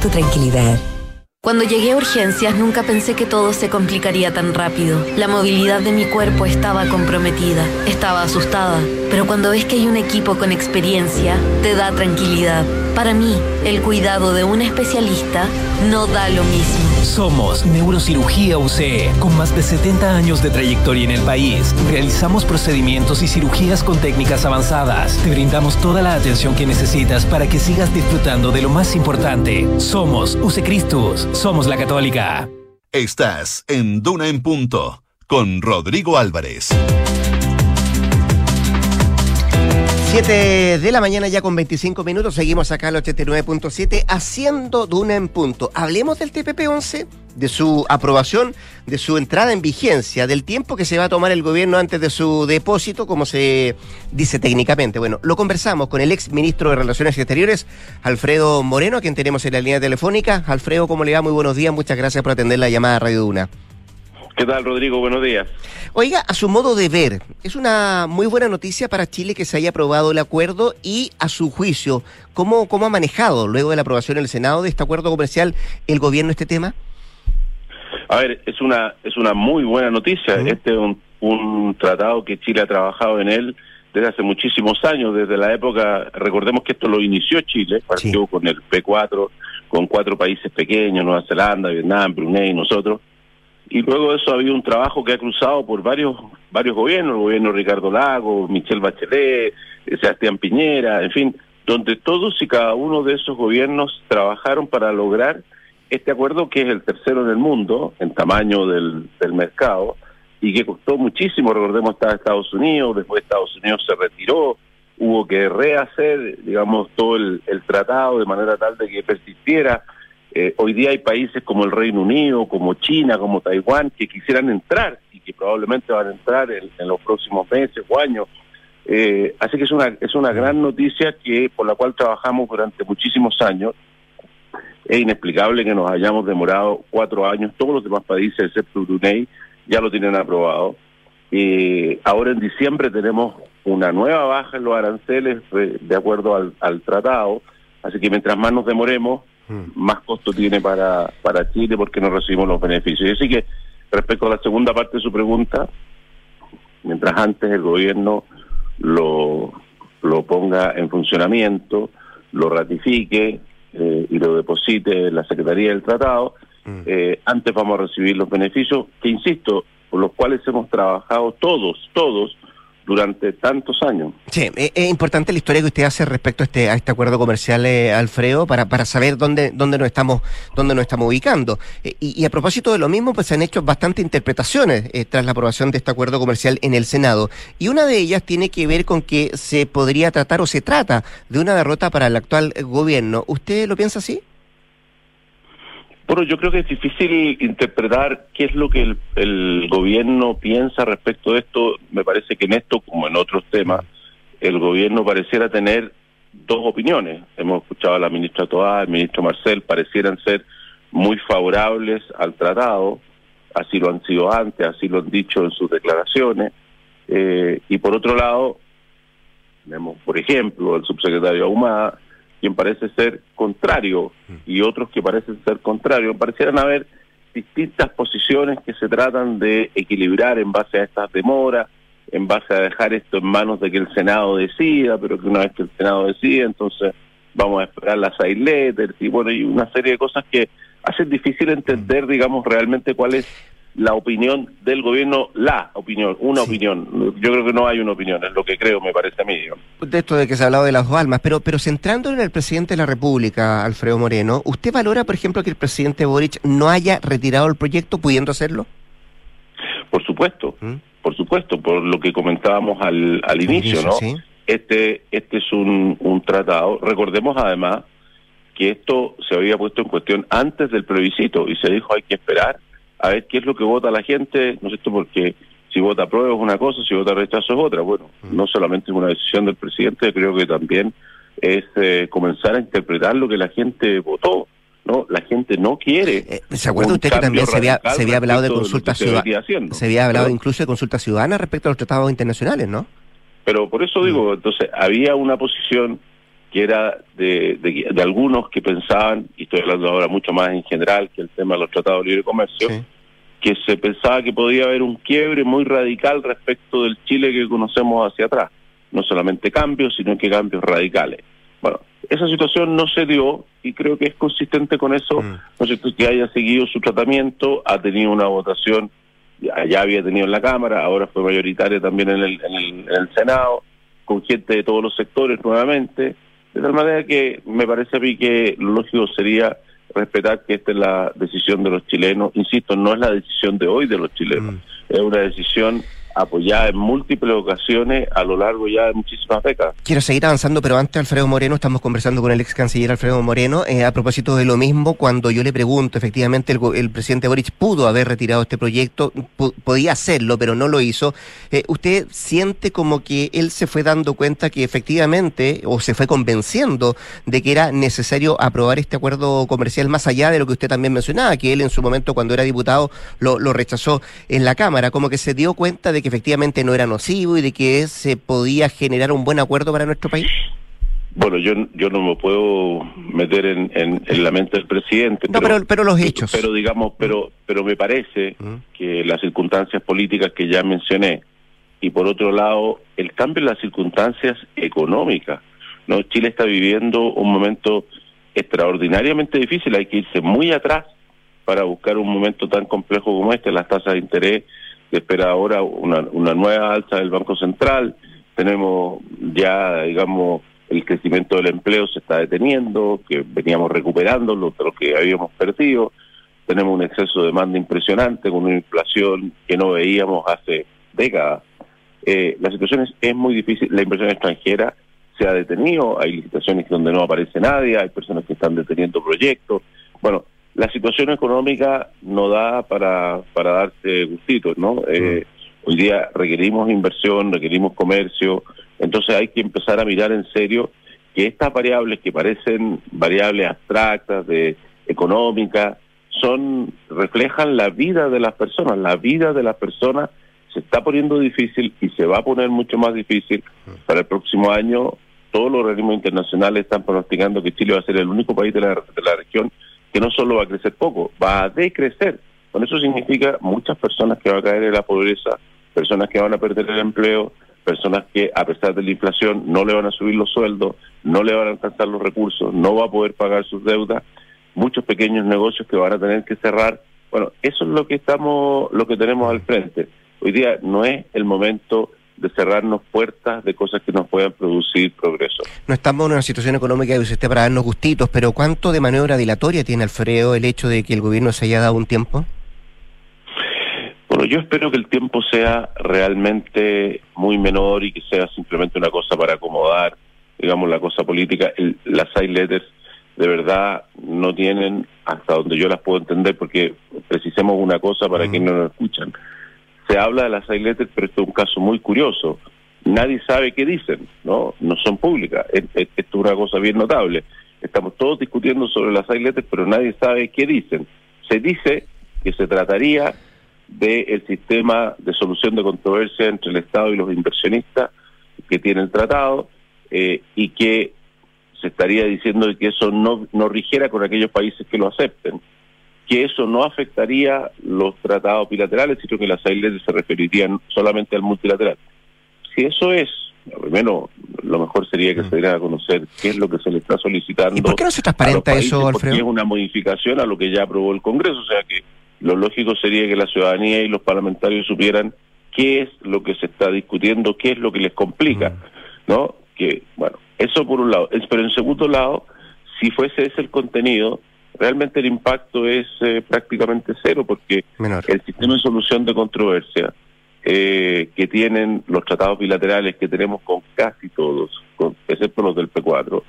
tu tranquilidad. Cuando llegué a urgencias nunca pensé que todo se complicaría tan rápido. La movilidad de mi cuerpo estaba comprometida, estaba asustada, pero cuando ves que hay un equipo con experiencia, te da tranquilidad. Para mí, el cuidado de un especialista no da lo mismo. Somos Neurocirugía UCE, con más de 70 años de trayectoria en el país. Realizamos procedimientos y cirugías con técnicas avanzadas. Te brindamos toda la atención que necesitas para que sigas disfrutando de lo más importante. Somos UCE Cristus, somos la católica. Estás en Duna en Punto con Rodrigo Álvarez. 7 de la mañana ya con 25 minutos, seguimos acá al 89.7 haciendo Duna en punto. Hablemos del TPP-11, de su aprobación, de su entrada en vigencia, del tiempo que se va a tomar el gobierno antes de su depósito, como se dice técnicamente. Bueno, lo conversamos con el ex ministro de Relaciones Exteriores, Alfredo Moreno, a quien tenemos en la línea telefónica. Alfredo, ¿cómo le va? Muy buenos días, muchas gracias por atender la llamada a Radio Duna. ¿Qué tal, Rodrigo? Buenos días. Oiga, a su modo de ver, es una muy buena noticia para Chile que se haya aprobado el acuerdo y a su juicio, ¿cómo, cómo ha manejado luego de la aprobación en el Senado de este acuerdo comercial el gobierno este tema? A ver, es una es una muy buena noticia. Este es un, un tratado que Chile ha trabajado en él desde hace muchísimos años, desde la época, recordemos que esto lo inició Chile, partió con el P4, con cuatro países pequeños, Nueva Zelanda, Vietnam, Brunei, nosotros. Y luego de eso ha habido un trabajo que ha cruzado por varios varios gobiernos, el gobierno Ricardo Lago, Michelle Bachelet, eh, Sebastián Piñera, en fin, donde todos y cada uno de esos gobiernos trabajaron para lograr este acuerdo que es el tercero en el mundo en tamaño del, del mercado y que costó muchísimo, recordemos estaba Estados Unidos, después Estados Unidos se retiró, hubo que rehacer, digamos, todo el tratado de manera tal de que persistiera eh, hoy día hay países como el Reino Unido, como China, como Taiwán, que quisieran entrar y que probablemente van a entrar en, los próximos meses o años. Eh, así que es una, es una gran noticia que por la cual trabajamos durante muchísimos años. Es inexplicable que nos hayamos demorado cuatro años. Todos los demás países, excepto Brunei, ya lo tienen aprobado. Eh, ahora en diciembre tenemos una nueva baja en los aranceles de, de acuerdo al tratado. Así que mientras más nos demoremos, más costo tiene para, para Chile porque no recibimos los beneficios. Y así que, respecto a la segunda parte de su pregunta, mientras antes el gobierno lo, lo ponga en funcionamiento, lo ratifique eh, y lo deposite en la Secretaría del Tratado, eh, antes vamos a recibir los beneficios que, insisto, por los cuales hemos trabajado todos, todos, durante tantos años. Sí, es, es importante la historia que usted hace respecto a este, a este acuerdo comercial, eh, Alfredo, para, para saber dónde, dónde nos estamos, dónde nos estamos ubicando. Eh, y, a propósito de lo mismo, pues se han hecho bastantes interpretaciones eh, tras la aprobación de este acuerdo comercial en el Senado. Y una de ellas tiene que ver con que se podría tratar o se trata de una derrota para el actual gobierno. ¿Usted lo piensa así? Bueno, yo creo que es difícil interpretar qué es lo que el, el, gobierno piensa respecto de esto. Me parece que en esto, como en otros temas, el gobierno pareciera tener dos opiniones. Hemos escuchado a la ministra Toá, al ministro Marcel, parecieran ser muy favorables al tratado, así lo han sido antes, así lo han dicho en sus declaraciones. Eh, y por otro lado, vemos, por ejemplo, el subsecretario Ahumada, quien parece ser contrario y otros que parecen ser contrarios. Parecieran haber distintas posiciones que se tratan de equilibrar en base a estas demoras, en base a dejar esto en manos de que el Senado decida, pero que una vez que el Senado decida, entonces vamos a esperar las side letters y bueno, y una serie de cosas que hacen difícil entender, digamos, realmente cuál es la opinión del gobierno, la opinión, una sí. opinión. Yo creo que no hay una opinión, es lo que creo, me parece a mí. De esto de que se ha hablado de las dos almas, pero, pero centrando en el presidente de la República, Alfredo Moreno, ¿usted valora, por ejemplo, que el presidente Boric no haya retirado el proyecto pudiendo hacerlo? Por supuesto, ¿Mm? por supuesto, por lo que comentábamos al, al inicio, inicio, ¿no? ¿sí? Este, este es un, un tratado, recordemos además que esto se había puesto en cuestión antes del plebiscito y se dijo hay que esperar a ver qué es lo que vota la gente, ¿no es cierto? Porque si vota prueba es una cosa, si vota rechazo es otra. Bueno, no solamente es una decisión del presidente, creo que también es eh, comenzar a interpretar lo que la gente votó. No, la gente no quiere. Eh, ¿Se acuerda usted que también se había, se había hablado de consulta ciudadana? Se, había hablado incluso de consulta ciudadana respecto a los tratados internacionales, ¿no? Pero por eso digo, entonces, había una posición que era de, de, algunos que pensaban, y estoy hablando ahora mucho más en general que el tema de los tratados de libre comercio, que se pensaba que podía haber un quiebre muy radical respecto del Chile que conocemos hacia atrás. No solamente cambios, sino que cambios radicales. Bueno, esa situación no se dio y creo que es consistente con eso, mm. ¿no es cierto? que haya seguido su tratamiento, ha tenido una votación, ya, había tenido en la Cámara, ahora fue mayoritaria también en el, en el Senado, con gente de todos los sectores nuevamente, de tal manera que me parece a mí que lo lógico sería respetar que esta es la decisión de los chilenos. Insisto, no es la decisión de hoy de los chilenos, mm. es una decisión apoyada en múltiples ocasiones a lo largo ya de muchísimas décadas. Quiero seguir avanzando, pero antes Alfredo Moreno, estamos conversando con el ex canciller Alfredo Moreno, eh, a propósito de lo mismo, cuando yo le pregunto, efectivamente el, presidente Boric pudo haber retirado este proyecto, podía hacerlo, pero no lo hizo. Eh, ¿Usted siente como que él se fue dando cuenta que efectivamente, o se fue convenciendo de que era necesario aprobar este acuerdo comercial más allá de lo que usted también mencionaba, que él en su momento cuando era diputado lo, lo rechazó en la Cámara, como que se dio cuenta de que efectivamente no era nocivo y de que se podía generar un buen acuerdo para nuestro país? Bueno, yo, yo no me puedo meter en, en, la mente del presidente. No, pero, pero, los hechos. Pero digamos, pero, pero me parece mm. que las circunstancias políticas que ya mencioné y por otro lado el cambio en las circunstancias económicas. No, Chile está viviendo un momento extraordinariamente difícil. Hay que irse muy atrás para buscar un momento tan complejo como este. Las tasas de interés espera ahora una, una nueva alza del Banco Central, tenemos ya, digamos, el crecimiento del empleo se está deteniendo, que veníamos recuperando lo, lo que habíamos perdido, tenemos un exceso de demanda impresionante con una inflación que no veíamos hace décadas. Eh, la situación es, es muy difícil, la inversión extranjera se ha detenido, hay licitaciones donde no aparece nadie, hay personas que están deteniendo proyectos. Bueno, la situación económica no da para, para darse gustitos, ¿no? Eh, hoy día requerimos inversión, requerimos comercio, entonces hay que empezar a mirar en serio que estas variables que parecen variables abstractas, de económicas, son reflejan la vida de las personas, la vida de las personas se está poniendo difícil y se va a poner mucho más difícil para el próximo año. Todos los organismos internacionales están pronosticando que Chile va a ser el único país de la, de la región que no solo va a crecer poco, va a decrecer. Con eso significa muchas personas que van a caer en la pobreza, personas que van a perder el empleo, personas que a pesar de la inflación no le van a subir los sueldos, no le van a alcanzar los recursos, no va a poder pagar sus deudas, muchos pequeños negocios que van a tener que cerrar. Bueno, eso es lo que estamos, lo que tenemos al frente. Hoy día no es el momento de cerrarnos puertas de cosas que nos puedan producir progreso. No estamos en una situación económica que esté para darnos gustitos, pero ¿cuánto de maniobra dilatoria tiene Alfredo el hecho de que el gobierno se haya dado un tiempo? Bueno, yo espero que el tiempo sea realmente muy menor y que sea simplemente una cosa para acomodar, digamos, la cosa política. las side letters de verdad no tienen, hasta donde yo las puedo entender, porque precisemos una cosa para mm. quienes no nos escuchan se habla de las letters, pero esto es un caso muy curioso. Nadie sabe qué dicen, ¿no? No son públicas. Esto es una cosa bien notable. Estamos todos discutiendo sobre las letters, pero nadie sabe qué dicen. Se dice que se trataría del sistema de solución de controversia entre el Estado y los inversionistas que tiene el tratado eh, y que se estaría diciendo que eso no, no rigiera con aquellos países que lo acepten que eso no afectaría los tratados bilaterales, sino que las leyes se referirían solamente al multilateral. Si eso es, primero, lo mejor sería que mm. se diera a conocer qué es lo que se le está solicitando. ¿Y por qué no se transparenta eso, Alfredo? Porque es una modificación a lo que ya aprobó el Congreso, o sea que lo lógico sería que la ciudadanía y los parlamentarios supieran qué es lo que se está discutiendo, qué es lo que les complica, mm. ¿no? Que, bueno, eso por un lado. Pero en segundo lado, si fuese ese el contenido, realmente el impacto es eh, prácticamente cero porque el sistema de solución de controversia eh, que tienen los tratados bilaterales que tenemos con casi todos, con, excepto los del P4,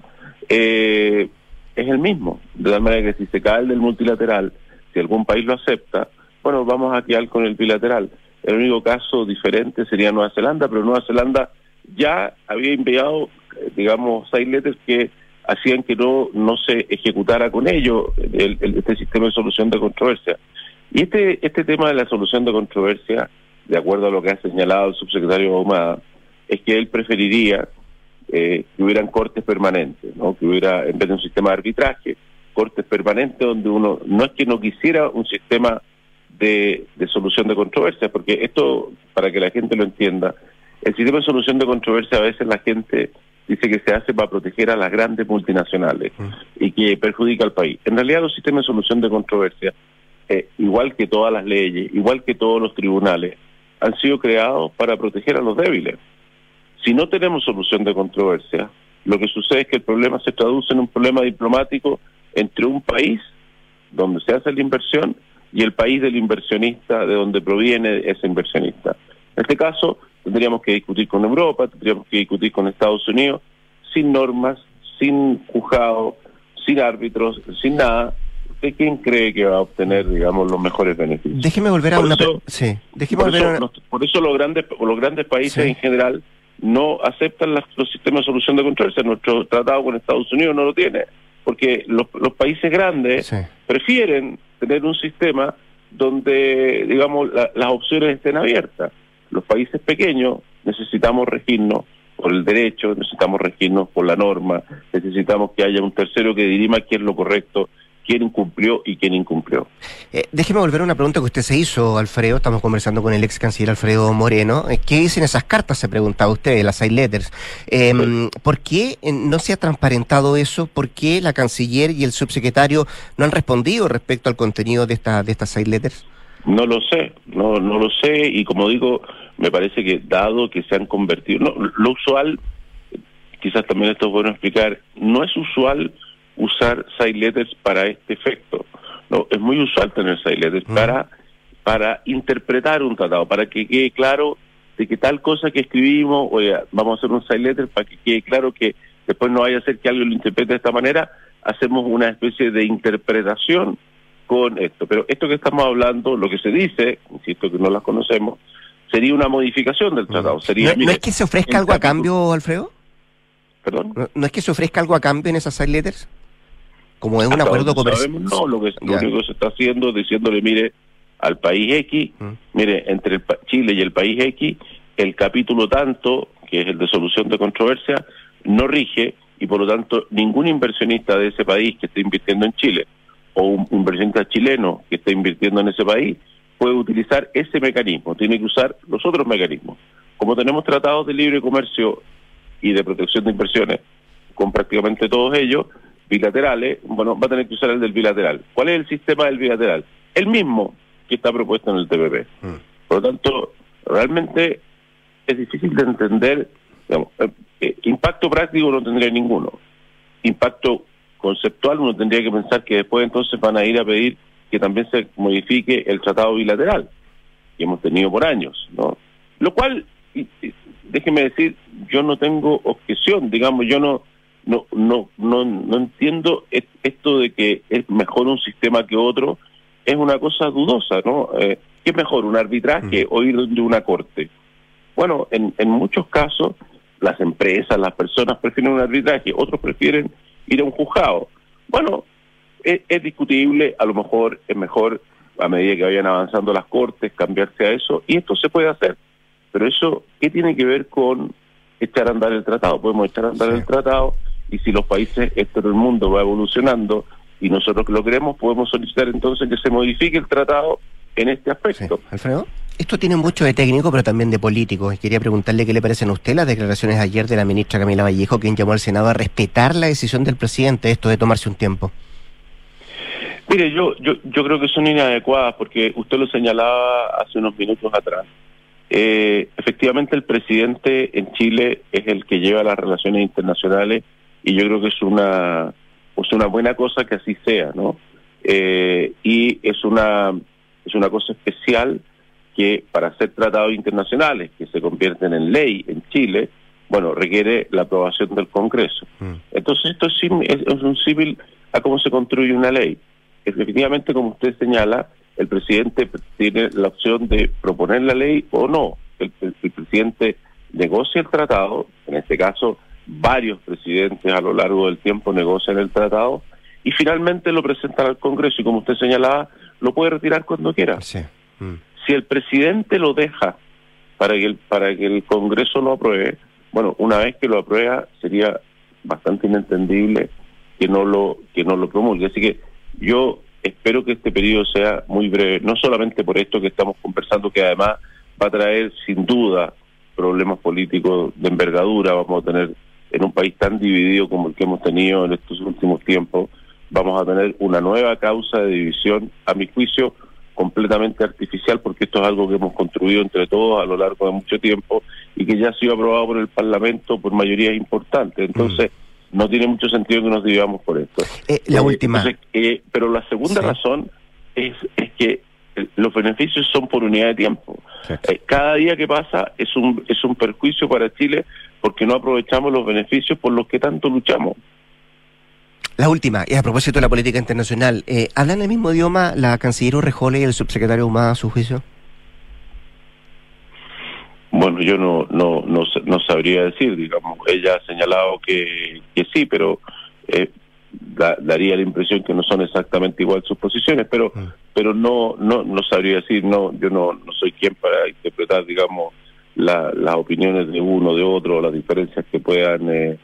eh, es el mismo. De tal manera que si se cae el del multilateral, si algún país lo acepta, bueno, vamos a quedar con el bilateral. El único caso diferente sería Nueva Zelanda, pero Nueva Zelanda ya había enviado, eh, digamos, seis letras que hacían que no, no se ejecutara con ello el, este sistema de solución de controversia. Y este, este tema de la solución de controversia, de acuerdo a lo que ha señalado el subsecretario Ahumada, es que él preferiría eh, que hubieran cortes permanentes, ¿no? que hubiera, en vez de un sistema de arbitraje, cortes permanentes donde uno, no es que no quisiera un sistema de, de solución de controversia, porque esto, para que la gente lo entienda, el sistema de solución de controversia a veces la gente dice que se hace para proteger a las grandes multinacionales mm. y que perjudica al país. En realidad los sistemas de solución de controversia, eh, igual que todas las leyes, igual que todos los tribunales, han sido creados para proteger a los débiles. Si no tenemos solución de controversia, lo que sucede es que el problema se traduce en un problema diplomático entre un país donde se hace la inversión y el país del inversionista, de donde proviene ese inversionista. En este caso, tendríamos que discutir con Europa, tendríamos que discutir con Estados Unidos, sin normas, sin juzgado, sin árbitros, sin nada. ¿De quién cree que va a obtener, digamos, los mejores beneficios? Déjeme volver a una... sí, déjeme por, volver eso, a por eso los grandes, los grandes países en general no aceptan los sistemas de solución de controversia. Nuestro tratado con Estados Unidos no lo tiene, porque los, los países grandes prefieren tener un sistema donde, digamos, las opciones estén abiertas. Los países pequeños necesitamos regirnos por el derecho, necesitamos regirnos por la norma, necesitamos que haya un tercero que dirima qué es lo correcto quién incumplió y quién incumplió. Eh, déjeme volver a una pregunta que usted se hizo, Alfredo. Estamos conversando con el ex canciller Alfredo Moreno. Eh, ¿Qué dicen esas cartas? Se preguntaba usted, las side letters. Em, ¿Por qué eh, no se ha transparentado eso? ¿Por qué la canciller y el subsecretario no han respondido respecto al contenido de, esta, de estas side letters? No lo sé, no, no lo sé. Y como digo, me parece que dado que se han convertido. No, lo usual, quizás también esto es bueno explicar, no es usual usar side letters para este efecto. No, es muy usual tener side letters mm. para, para interpretar un tratado, para que quede claro de que tal cosa que escribimos, oye, vamos a hacer un side letter para que quede claro que después no vaya a ser que alguien lo interprete de esta manera, hacemos una especie de interpretación con esto. Pero esto que estamos hablando, lo que se dice, insisto que no las conocemos, sería una modificación del tratado. Mm. Sería, ¿No, es que se ofrezca algo a cambio, Alfredo? ¿Perdón? ¿No, es que se ofrezca algo a cambio en esas side letters? como es un acuerdo comercial. No, lo que, lo único que se está haciendo es diciéndole, mire, al país X, mm. mire, entre Chile y el país X, el capítulo tanto, que es el de solución de controversia, no rige y por lo tanto ningún inversionista de ese país que esté invirtiendo en Chile o un inversionista chileno que esté invirtiendo en ese país puede utilizar ese mecanismo, tiene que usar los otros mecanismos. Como tenemos tratados de libre comercio y de protección de inversiones con prácticamente todos ellos, bilaterales, bueno, va a tener que usar el del bilateral. ¿Cuál es el sistema del bilateral? El mismo que está propuesto en el TPP. Mm. Por lo tanto, realmente es difícil de entender, digamos, eh, eh, impacto práctico no tendría ninguno. Impacto conceptual uno tendría que pensar que después entonces van a ir a pedir que también se modifique el tratado bilateral que hemos tenido por años, ¿no? Lo cual, déjeme decir, yo no tengo objeción, digamos, yo no no, no, no, no entiendo esto de que es mejor un sistema que otro, es una cosa dudosa, ¿no? Eh, ¿Qué es mejor, un arbitraje o ir de una corte? Bueno, en, en muchos casos las empresas, las personas prefieren un arbitraje, otros prefieren ir a un juzgado. Bueno, es, es, discutible, a lo mejor es mejor a medida que vayan avanzando las cortes cambiarse a eso, y esto se puede hacer. Pero eso, ¿qué tiene que ver con echar a andar el tratado? Podemos echar a andar el tratado y si los países, esto del mundo va evolucionando y nosotros lo queremos, podemos solicitar entonces que se modifique el tratado en este aspecto. Alfredo. Esto tiene mucho de técnico, pero también de político. Y quería preguntarle qué le parecen a usted las declaraciones ayer de la ministra Camila Vallejo, quien llamó al Senado a respetar la decisión del presidente, esto de tomarse un tiempo. Mire, yo, yo, creo que son inadecuadas, porque usted lo señalaba hace unos minutos atrás. Eh, efectivamente, el presidente en Chile es el que lleva las relaciones internacionales y yo creo que es una, pues una buena cosa que así sea, ¿no? Eh, y es una, es una cosa especial que para hacer tratados internacionales que se convierten en ley en Chile, bueno, requiere la aprobación del Congreso. Mm. Entonces esto es, es- un símil a cómo se construye una ley. Efectivamente, como usted señala, el presidente tiene la opción de proponer la ley o no. El, el- el presidente negocia el tratado, en este caso varios presidentes a lo largo del tiempo negocian el tratado y finalmente lo presentan al Congreso y como usted señalaba, lo puede retirar cuando quiera. Sí. Mm. Si el presidente lo deja para que el, para que el Congreso lo apruebe, bueno, una vez que lo aprueba sería bastante inentendible que no lo que no lo promulgue. Así que yo espero que este periodo sea muy breve, no solamente por esto que estamos conversando, que además va a traer sin duda problemas políticos de envergadura, vamos a tener en un país tan dividido como el que hemos tenido en estos últimos tiempos, vamos a tener una nueva causa de división, a mi juicio, completamente artificial, porque esto es algo que hemos construido entre todos a lo largo de mucho tiempo y que ya ha sido aprobado por el Parlamento por mayoría importante. Entonces, no tiene mucho sentido que nos dividamos por esto. Eh, la Eh, última. entonces, eh, pero la segunda Sí. razón es, es que eh, los beneficios son por unidad de tiempo. Eh, cada día que pasa es un, es un perjuicio para Chile porque no aprovechamos los beneficios por los que tanto luchamos. La última, y a propósito de la política internacional, eh, ¿hablan el mismo idioma la canciller Urrejola y el subsecretario Humada a su juicio? Bueno, yo no, no, no, no sabría decir, digamos, ella ha señalado que, que sí, pero eh, da- daría la impresión que no son exactamente igual sus posiciones, pero pero no, no no sabría decir, no yo no, no soy quien para interpretar, digamos, la- las opiniones de uno, de otro, las diferencias que puedan eh,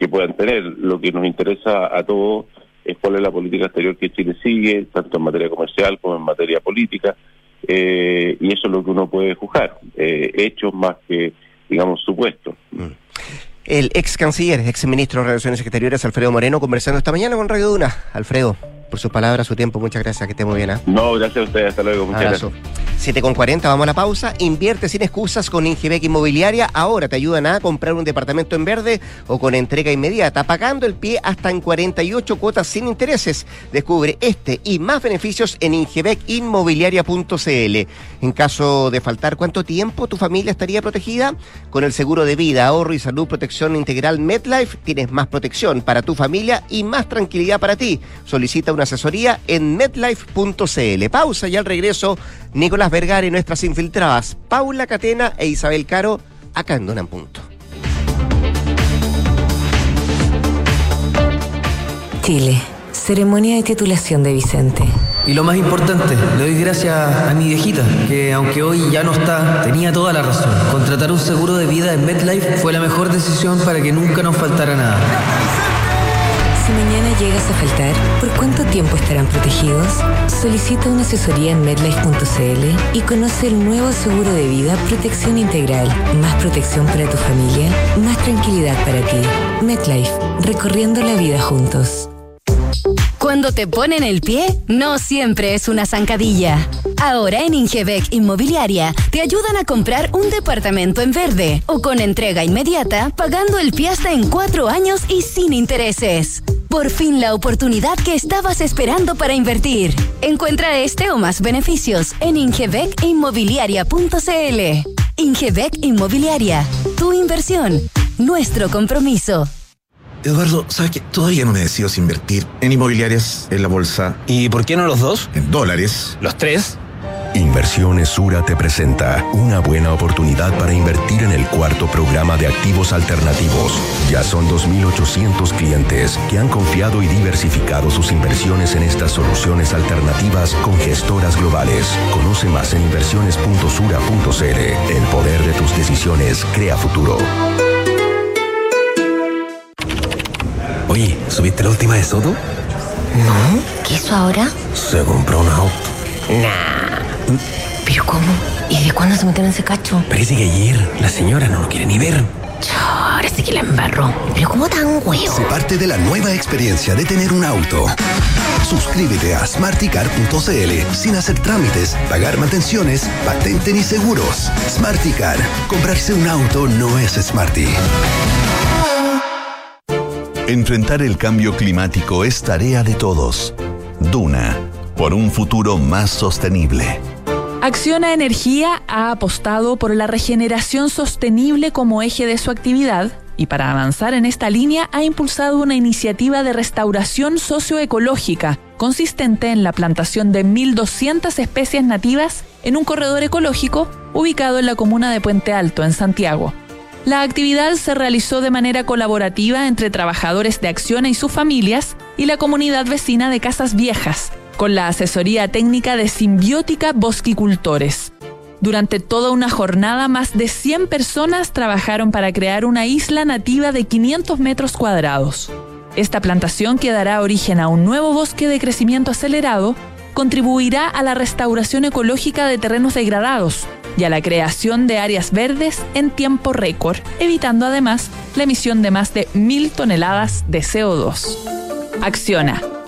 que puedan tener. Lo que nos interesa a todos es cuál es la política exterior que Chile sigue, tanto en materia comercial como en materia política, eh, y eso es lo que uno puede juzgar, eh, hechos más que, digamos, supuestos. El ex canciller, ex ministro de Relaciones Exteriores, Alfredo Moreno, conversando esta mañana con Radio Duna. Alfredo, por sus palabras, su tiempo, muchas gracias, que esté muy bien. ¿ah? No, gracias a ustedes, hasta luego, muchas Abrazo. gracias. 7 con 40, vamos a la pausa. Invierte sin excusas con Ingebec Inmobiliaria. Ahora te ayudan a comprar un departamento en verde o con entrega inmediata, pagando el pie hasta en 48 cuotas sin intereses. Descubre este y más beneficios en ingebecinmobiliaria.cl. En caso de faltar, ¿cuánto tiempo tu familia estaría protegida? Con el seguro de vida, ahorro y salud, protección integral MedLife, tienes más protección para tu familia y más tranquilidad para ti. Solicita una asesoría en medlife.cl. Pausa y al regreso, Nicolás Vergara y nuestras infiltradas, Paula Catena e Isabel Caro, acá en Dona en Punto. Chile. Ceremonia de titulación de Vicente. Y lo más importante, le doy gracias a mi viejita, que aunque hoy ya no está, tenía toda la razón. Contratar un seguro de vida en MetLife fue la mejor decisión para que nunca nos faltara nada. Llegas a faltar, ¿por cuánto tiempo estarán protegidos? Solicita una asesoría en medlife.cl y conoce el nuevo seguro de vida Protección Integral. Más protección para tu familia, más tranquilidad para ti. MedLife, recorriendo la vida juntos. Cuando te ponen el pie, no siempre es una zancadilla. Ahora en Ingebec Inmobiliaria te ayudan a comprar un departamento en verde o con entrega inmediata, pagando el pie hasta en cuatro años y sin intereses. Por fin la oportunidad que estabas esperando para invertir. Encuentra este o más beneficios en ingebecinmobiliaria.cl. Ingebec Inmobiliaria, tu inversión, nuestro compromiso. Eduardo, ¿sabes qué? Todavía no me decido si invertir en inmobiliarias, en la bolsa. ¿Y por qué no los dos? En dólares. ¿Los tres? Inversiones Sura te presenta una buena oportunidad para invertir en el cuarto programa de activos alternativos. Ya son 2.800 clientes que han confiado y diversificado sus inversiones en estas soluciones alternativas con gestoras globales. Conoce más en inversiones.sura.cl. El poder de tus decisiones crea futuro. Oye, ¿subiste la última de Soto? No, ¿qué hizo ahora? Se compró un auto. Nah. ¿Pero cómo? ¿Y de cuándo se metió en ese cacho? Parece que ayer la señora no lo quiere ni ver. Ahora sí que la embarró. ¿Pero cómo tan huevo? Se parte de la nueva experiencia de tener un auto. Suscríbete a smarticar.cl sin hacer trámites, pagar mantenciones, patente ni seguros. Smarticar. Comprarse un auto no es smarty. Enfrentar el cambio climático es tarea de todos. Duna, por un futuro más sostenible. Acciona Energía ha apostado por la regeneración sostenible como eje de su actividad y para avanzar en esta línea ha impulsado una iniciativa de restauración socioecológica consistente en la plantación de 1.200 especies nativas en un corredor ecológico ubicado en la comuna de Puente Alto, en Santiago. La actividad se realizó de manera colaborativa entre trabajadores de Acciona y sus familias y la comunidad vecina de Casas Viejas, con la asesoría técnica de Simbiótica Bosquicultores. Durante toda una jornada, más de 100 personas trabajaron para crear una isla nativa de 500 metros cuadrados. Esta plantación, que dará origen a un nuevo bosque de crecimiento acelerado, contribuirá a la restauración ecológica de terrenos degradados y a la creación de áreas verdes en tiempo récord, evitando además la emisión de más de mil toneladas de CO2. Acciona,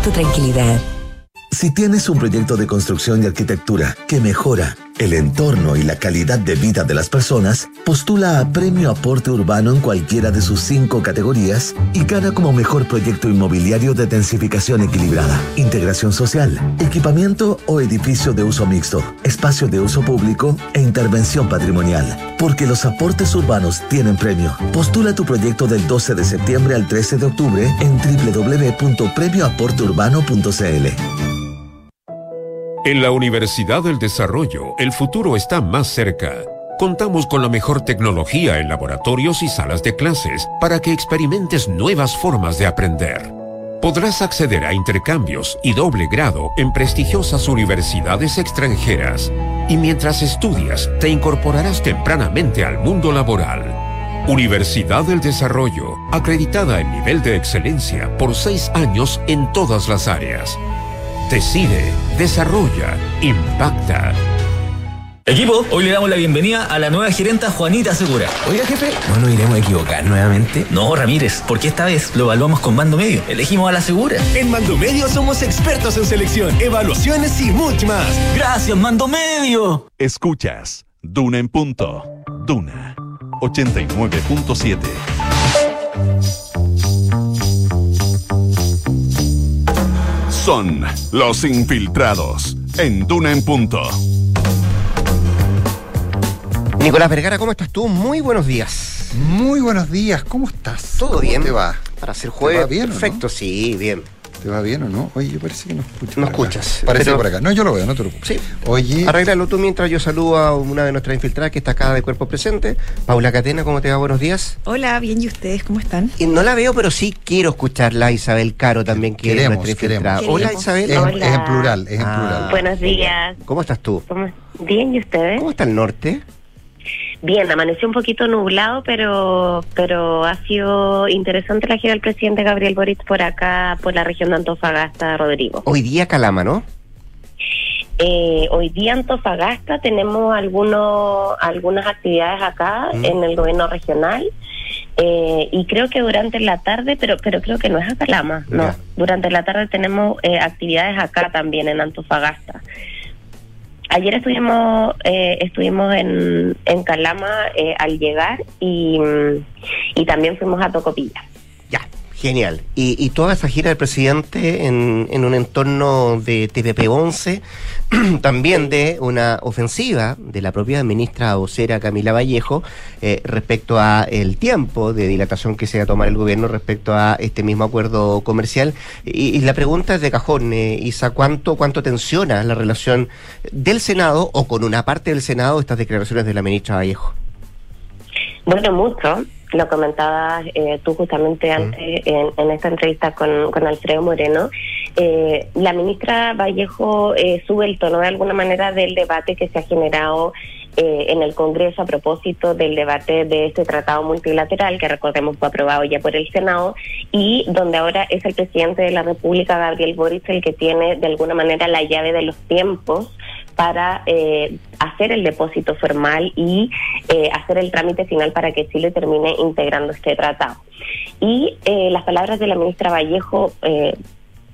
tu tranquilidad. Si tienes un proyecto de construcción y arquitectura que mejora el entorno y la calidad de vida de las personas, postula a Premio Aporte Urbano en cualquiera de sus cinco categorías y gana como mejor proyecto inmobiliario de densificación equilibrada, integración social, equipamiento o edificio de uso mixto, espacio de uso público e intervención patrimonial. Porque los aportes urbanos tienen premio. Postula tu proyecto del 12 de septiembre al 13 de octubre en www.premioaporteurbano.cl. En la Universidad del Desarrollo, el futuro está más cerca. Contamos con la mejor tecnología en laboratorios y salas de clases para que experimentes nuevas formas de aprender. Podrás acceder a intercambios y doble grado en prestigiosas universidades extranjeras y mientras estudias te incorporarás tempranamente al mundo laboral. Universidad del Desarrollo, acreditada en nivel de excelencia por seis años en todas las áreas. Decide, desarrolla, impacta. Equipo, hoy le damos la bienvenida a la nueva gerenta Juanita Segura. Oiga, jefe, ¿no nos iremos a equivocar nuevamente? No, Ramírez, porque esta vez lo evaluamos con Mando Medio. Elegimos a la Segura. En Mando Medio somos expertos en selección, evaluaciones y mucho más. Gracias, Mando Medio. Escuchas Duna en punto. Duna 89.7. Son los infiltrados en Duna en punto. Nicolás Vergara, ¿cómo estás tú? Muy buenos días. Muy buenos días, ¿cómo estás? ¿Todo ¿Cómo bien? te va? Para ser ¿Te jueves. va bien no? Perfecto, sí, bien. ¿Te va bien o no? Oye, parece que no escucho. No acá. escuchas, Parece pero- por acá. No, yo lo veo, no te preocupes. Sí. Oye, Arréglalo tú mientras yo saludo a una de nuestras infiltradas que está acá de cuerpo presente. Paula Catena, ¿cómo te va? Buenos días. Hola, bien, ¿y ustedes cómo están? Y no la veo, pero sí quiero escucharla. Isabel Caro también quiere Queremos, nuestra infiltrada. queremos. Hola. Isabel. es, Hola. es en plural, es en Ah. plural. Buenos días. ¿Cómo estás tú? ¿Cómo- Bien, ¿y ustedes? ¿Cómo está el norte? Bien, amaneció un poquito nublado, pero pero ha sido interesante la gira del presidente Gabriel Boric por acá, por la región de Antofagasta, Rodrigo. Hoy día Calama, ¿no? Eh, hoy día Antofagasta tenemos algunos algunas actividades acá Mm. en el gobierno regional eh, y creo que durante la tarde, pero pero creo que no es a Calama, no. Durante la tarde tenemos eh, actividades acá también en Antofagasta. Ayer estuvimos eh, estuvimos en, en Calama eh, al llegar y, y también fuimos a Tocopilla. Ya, genial. Y, toda esa gira del presidente en, un entorno de TPP-11, también de una ofensiva de la propia ministra vocera Camila Vallejo eh, respecto a el tiempo de dilatación que se va a tomar el gobierno respecto a este mismo acuerdo comercial. Y, y la pregunta es de cajón, eh, Isa, ¿cuánto, ¿cuánto tensiona la relación del Senado o con una parte del Senado estas declaraciones de la ministra Vallejo? Bueno, mucho. Lo comentabas eh, tú justamente antes en, en esta entrevista con, con Alfredo Moreno. Eh, la ministra Vallejo eh, sube el tono de alguna manera del debate que se ha generado eh, en el Congreso a propósito del debate de este tratado multilateral que recordemos fue aprobado ya por el Senado y donde ahora es el presidente de la República, Gabriel Boric, el que tiene de alguna manera la llave de los tiempos para eh, hacer el depósito formal y eh, hacer el trámite final para que Chile termine integrando este tratado. Y eh, las palabras de la ministra Vallejo, eh,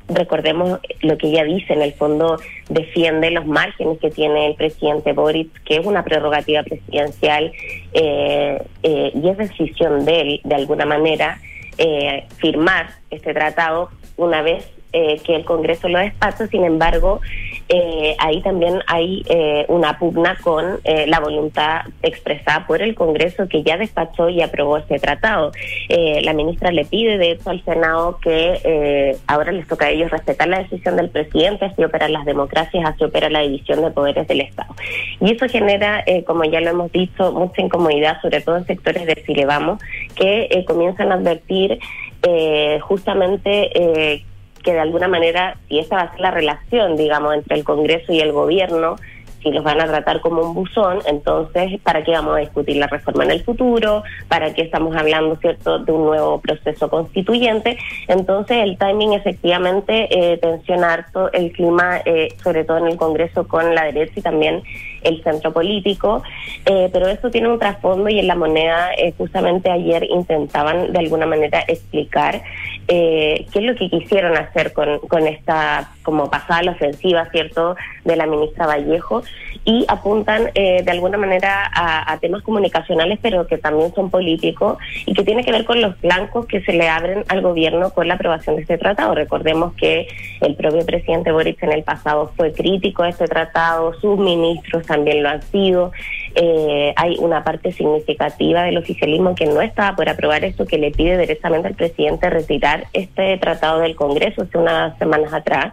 recordemos lo que ella dice, en el fondo defiende los márgenes que tiene el presidente Boric, que es una prerrogativa presidencial eh, eh, y es decisión de él, de alguna manera, eh, firmar este tratado una vez eh, que el Congreso lo despacha, sin embargo, eh, ahí también hay eh, una pugna con eh, la voluntad expresada por el Congreso que ya despachó y aprobó este tratado. Eh, la ministra le pide, de hecho, al Senado que eh, ahora les toca a ellos respetar la decisión del presidente, así operan las democracias, así opera la división de poderes del Estado. Y eso genera, eh, como ya lo hemos dicho, mucha incomodidad, sobre todo en sectores de Chile Vamos, que comienzan a advertir eh, justamente eh, que de alguna manera, si esa va a ser la relación, digamos, entre el Congreso y el gobierno, si los van a tratar como un buzón, entonces, ¿para qué vamos a discutir la reforma en el futuro? ¿Para qué estamos hablando, cierto, de un nuevo proceso constituyente? Entonces, el timing efectivamente eh, tensiona harto el clima, eh, sobre todo en el Congreso, con la derecha y también el centro político, eh, pero eso tiene un trasfondo y en la moneda eh, justamente ayer intentaban de alguna manera explicar eh, qué es lo que quisieron hacer con, con esta como pasada la ofensiva, ¿cierto?, de la ministra Vallejo y apuntan eh, de alguna manera a, temas comunicacionales, pero que también son políticos y que tiene que ver con los blancos que se le abren al gobierno con la aprobación de este tratado. Recordemos que el propio presidente Boric en el pasado fue crítico a este tratado, sus ministros también lo han sido. Eh, hay una parte significativa del oficialismo que no estaba por aprobar esto, que le pide directamente al presidente retirar este tratado del Congreso hace unas semanas atrás.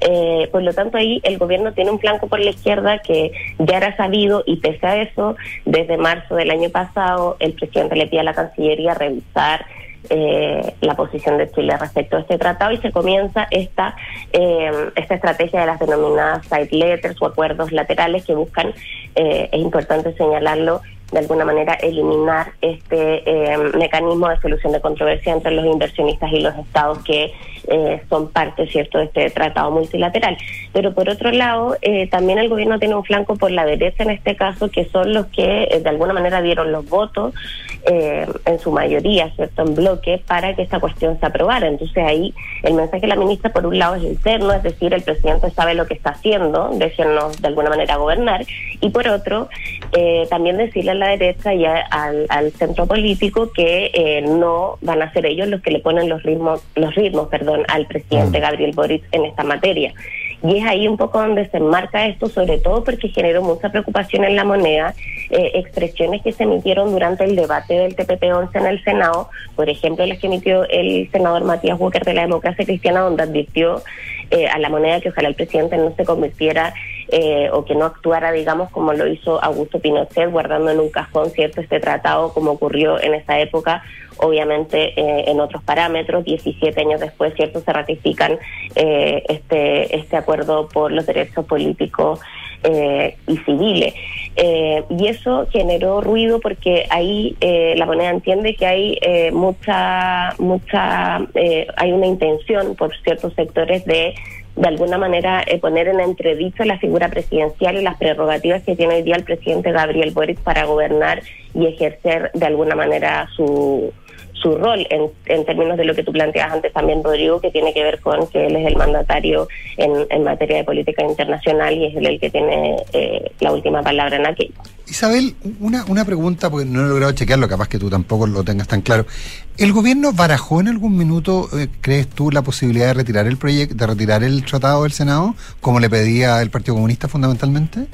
Eh, por lo tanto, ahí el gobierno tiene un flanco por la izquierda que ya era sabido y pese a eso, desde marzo del año pasado, el presidente le pide a la Cancillería revisar eh, la posición de Chile respecto a este tratado y se comienza esta eh, esta estrategia de las denominadas side letters o acuerdos laterales que buscan, eh, es importante señalarlo, de alguna manera eliminar este eh, mecanismo de solución de controversia entre los inversionistas y los estados que eh, son parte cierto de este tratado multilateral. Pero por otro lado, eh, también el gobierno tiene un flanco por la derecha en este caso, que son los que eh, de alguna manera dieron los votos eh, en su mayoría, cierto, en bloque, para que esta cuestión se aprobara. Entonces ahí el mensaje de la ministra por un lado es interno, es decir, el presidente sabe lo que está haciendo, déjennos de alguna manera gobernar, y por otro, eh, también decirle a la derecha y a- al, al centro político que eh, no van a ser ellos los que le ponen los ritmos, los ritmos, perdón, al presidente Gabriel Boric en esta materia. Y es ahí un poco donde se enmarca esto, sobre todo porque generó mucha preocupación en la moneda, eh, expresiones que se emitieron durante el debate del TPP-11 en el Senado, por ejemplo, las que emitió el senador Matías Walker de la Democracia Cristiana, donde advirtió eh, a la moneda que ojalá el presidente no se convirtiera eh, o que no actuara, digamos, como lo hizo Augusto Pinochet, guardando en un cajón, ¿cierto?, este tratado, como ocurrió en esa época, obviamente eh, en otros parámetros. 17 años después, ¿cierto?, se ratifican eh, este, este acuerdo por los derechos políticos eh, y civiles. Eh, y eso generó ruido porque ahí la moneda entiende que hay mucha, mucha, hay una intención por ciertos sectores de de alguna manera eh, poner en entredicho la figura presidencial y las prerrogativas que tiene hoy día el presidente Gabriel Boric para gobernar y ejercer de alguna manera su, su rol en, en términos de lo que tú planteas antes también, Rodrigo, que tiene que ver con que él es el mandatario en, en materia de política internacional y es él el que tiene eh, la última palabra en aquello. Isabel, una, una pregunta, porque no he logrado chequearlo, capaz que tú tampoco lo tengas tan claro. ¿El gobierno barajó en algún minuto, eh, crees tú, la posibilidad de retirar el proyecto, de retirar el tratado del Senado, como le pedía el Partido Comunista fundamentalmente?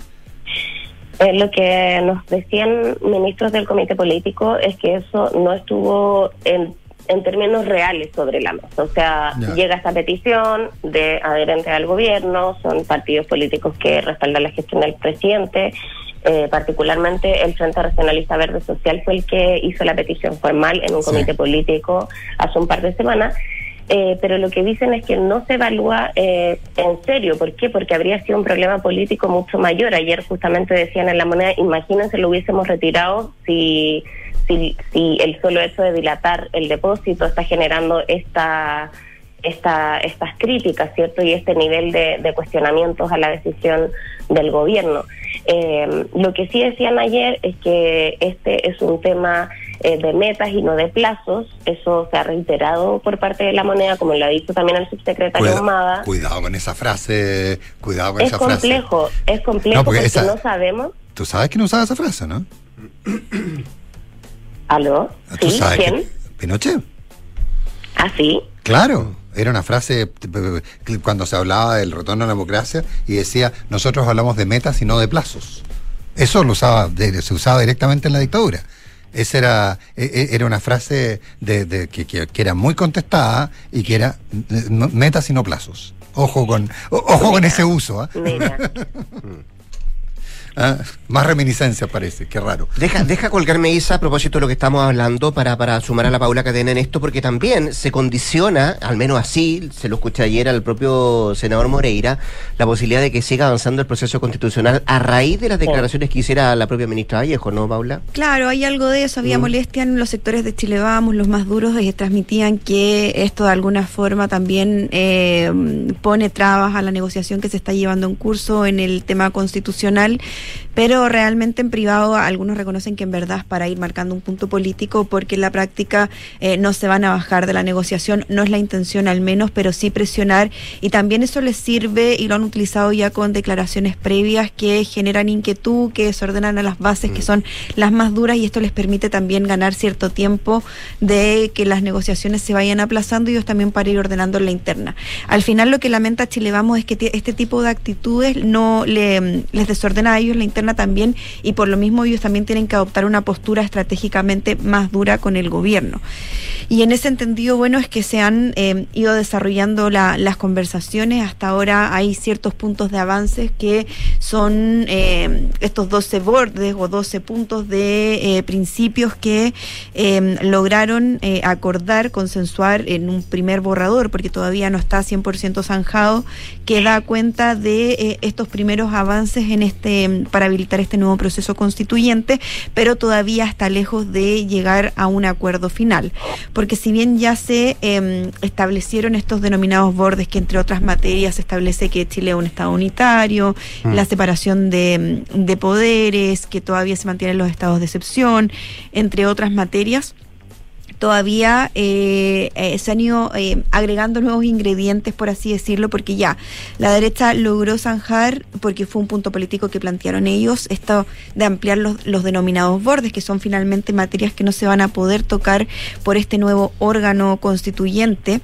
Eh, lo que nos decían ministros del comité político es que eso no estuvo en, en términos reales sobre la mesa. O sea, llega esta petición de adherentes al gobierno, son partidos políticos que respaldan la gestión del presidente. eh, particularmente el Frente Regionalista Verde Social fue el que hizo la petición formal en un Sí. comité político hace un par de semanas. Eh, pero lo que dicen es que no se evalúa eh, en serio. ¿Por qué? Porque habría sido un problema político mucho mayor. Ayer justamente decían en la moneda, imagínense lo hubiésemos retirado si, si, si el solo hecho de dilatar el depósito está generando esta esta, estas críticas, ¿cierto? Y este nivel de, de cuestionamientos a la decisión del gobierno. Eh, lo que sí decían ayer es que este es un tema eh, de metas y no de plazos. Eso se ha reiterado por parte de la moneda, como lo ha dicho también el subsecretario Cuida- Humada. Cuidado con esa frase, cuidado con Es esa frase. complejo, es complejo No, porque porque, esa- no sabemos. Tú sabes que no usaba esa frase, ¿no? ¿Aló? Tú ¿Sí? sabes ¿Quién? que Pinochet. ¿Ah, sí? Claro, era una frase cuando se hablaba del retorno a la democracia y decía, nosotros hablamos de metas y no de plazos. Eso lo usaba, se usaba directamente en la dictadura. Esa era, e- e- era una frase de, de- que, que- era muy contestada y que era metas y no plazos. Ojo con, ojo con ese uso. ¿ah? Ah, Más reminiscencias parece, qué raro. Deja, deja colgarme Isa a propósito de lo que estamos hablando para, para sumar a la Paula Cadena en esto, porque también se condiciona, al menos así, se lo escuché ayer al propio senador Moreira, la posibilidad de que siga avanzando el proceso constitucional a raíz de las declaraciones que hiciera la propia ministra Vallejo, ¿no, Paula? Claro, hay algo de eso, había Mm. molestia en los sectores de Chile Vamos, los más duros, y transmitían que esto de alguna forma también eh, pone trabas a la negociación que se está llevando en curso en el tema constitucional, pero realmente en privado algunos reconocen que en verdad es para ir marcando un punto político porque en la práctica eh, no se van a bajar de la negociación, no es la intención al menos, pero sí presionar y también eso les sirve y lo han utilizado ya con declaraciones previas que generan inquietud, que desordenan a las bases que son las más duras y esto les permite también ganar cierto tiempo de que las negociaciones se vayan aplazando y ellos también para ir ordenando en la interna. Al final lo que lamenta Chile Vamos es que este tipo de actitudes no le, les desordena a ellos la interna también y por lo mismo ellos también tienen que adoptar una postura estratégicamente más dura con el gobierno. Y en ese entendido, bueno, es que se han eh, ido desarrollando la- las conversaciones. Hasta ahora hay ciertos puntos de avances que son eh, estos 12 bordes o 12 puntos de eh, principios que lograron acordar, consensuar en un primer borrador, porque todavía no está 100% zanjado, que da cuenta de estos primeros avances en este para habilitar este nuevo proceso constituyente, pero todavía está lejos de llegar a un acuerdo final. Porque si bien ya se eh, establecieron estos denominados bordes, que entre otras materias se establece que Chile es un Estado unitario, Mm. la separación de, de poderes, que todavía se mantienen los estados de excepción, entre otras materias todavía eh, eh, se han ido eh, agregando nuevos ingredientes, por así decirlo, porque ya la derecha logró zanjar, porque fue un punto político que plantearon ellos, esto de ampliar los, los denominados bordes, que son finalmente materias que no se van a poder tocar por este nuevo órgano constituyente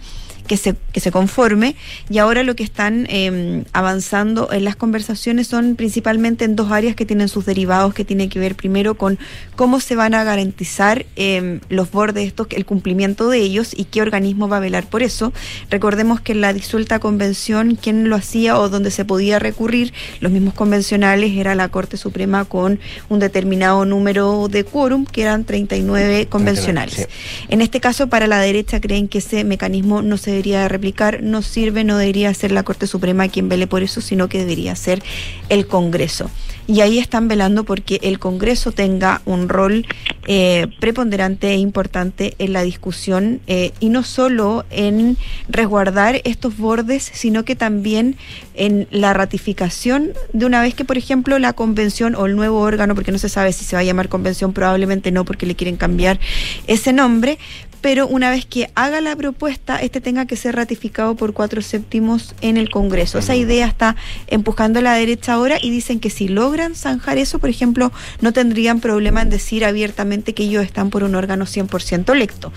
que se, que se conforme y ahora lo que están eh, avanzando en las conversaciones son principalmente en dos áreas que tienen sus derivados que tiene que ver primero con cómo se van a garantizar eh, los bordes estos, el cumplimiento de ellos y qué organismo va a velar por eso. Recordemos que en la disuelta convención quien lo hacía o donde se podía recurrir, los mismos convencionales era la Corte Suprema con un determinado número de quórum que eran 39 convencionales. Sí. En este caso, para la derecha creen que ese mecanismo no se debería replicar, no sirve, no debería ser la Corte Suprema quien vele por eso, sino que debería ser el Congreso. Y ahí están velando porque el Congreso tenga un rol eh, preponderante e importante en la discusión eh, y no solo en resguardar estos bordes, sino que también en la ratificación de una vez que, por ejemplo, la convención o el nuevo órgano, porque no se sabe si se va a llamar convención, probablemente no, porque le quieren cambiar ese nombre, pero una vez que haga la propuesta, este tenga que ser ratificado por cuatro séptimos en el Congreso. Esa idea está empujando a la derecha ahora y dicen que si zanjar eso, por ejemplo, no tendrían problema en decir abiertamente que ellos están por un órgano 100% electo.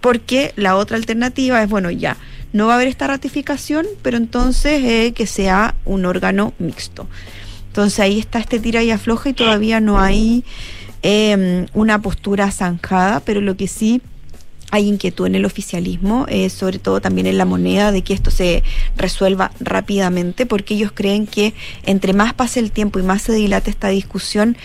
Porque la otra alternativa es, bueno, ya, no va a haber esta ratificación, pero entonces eh, que sea un órgano mixto. Entonces ahí está este tira y afloja y todavía no hay eh, una postura zanjada, pero lo que sí hay inquietud en el oficialismo, eh, sobre todo también en la moneda, de que esto se resuelva rápidamente, porque ellos creen que entre más pase el tiempo y más se dilate esta discusión,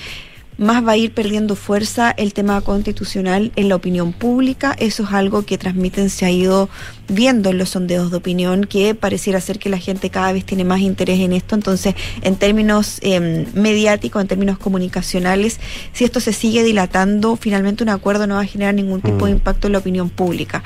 más va a ir perdiendo fuerza el tema constitucional en la opinión pública. Eso es algo que transmiten, se ha ido viendo en los sondeos de opinión que pareciera ser que la gente cada vez tiene más interés en esto. Entonces, en términos eh, mediáticos, en términos comunicacionales, si esto se sigue dilatando, finalmente un acuerdo no va a generar ningún tipo de impacto en la opinión pública.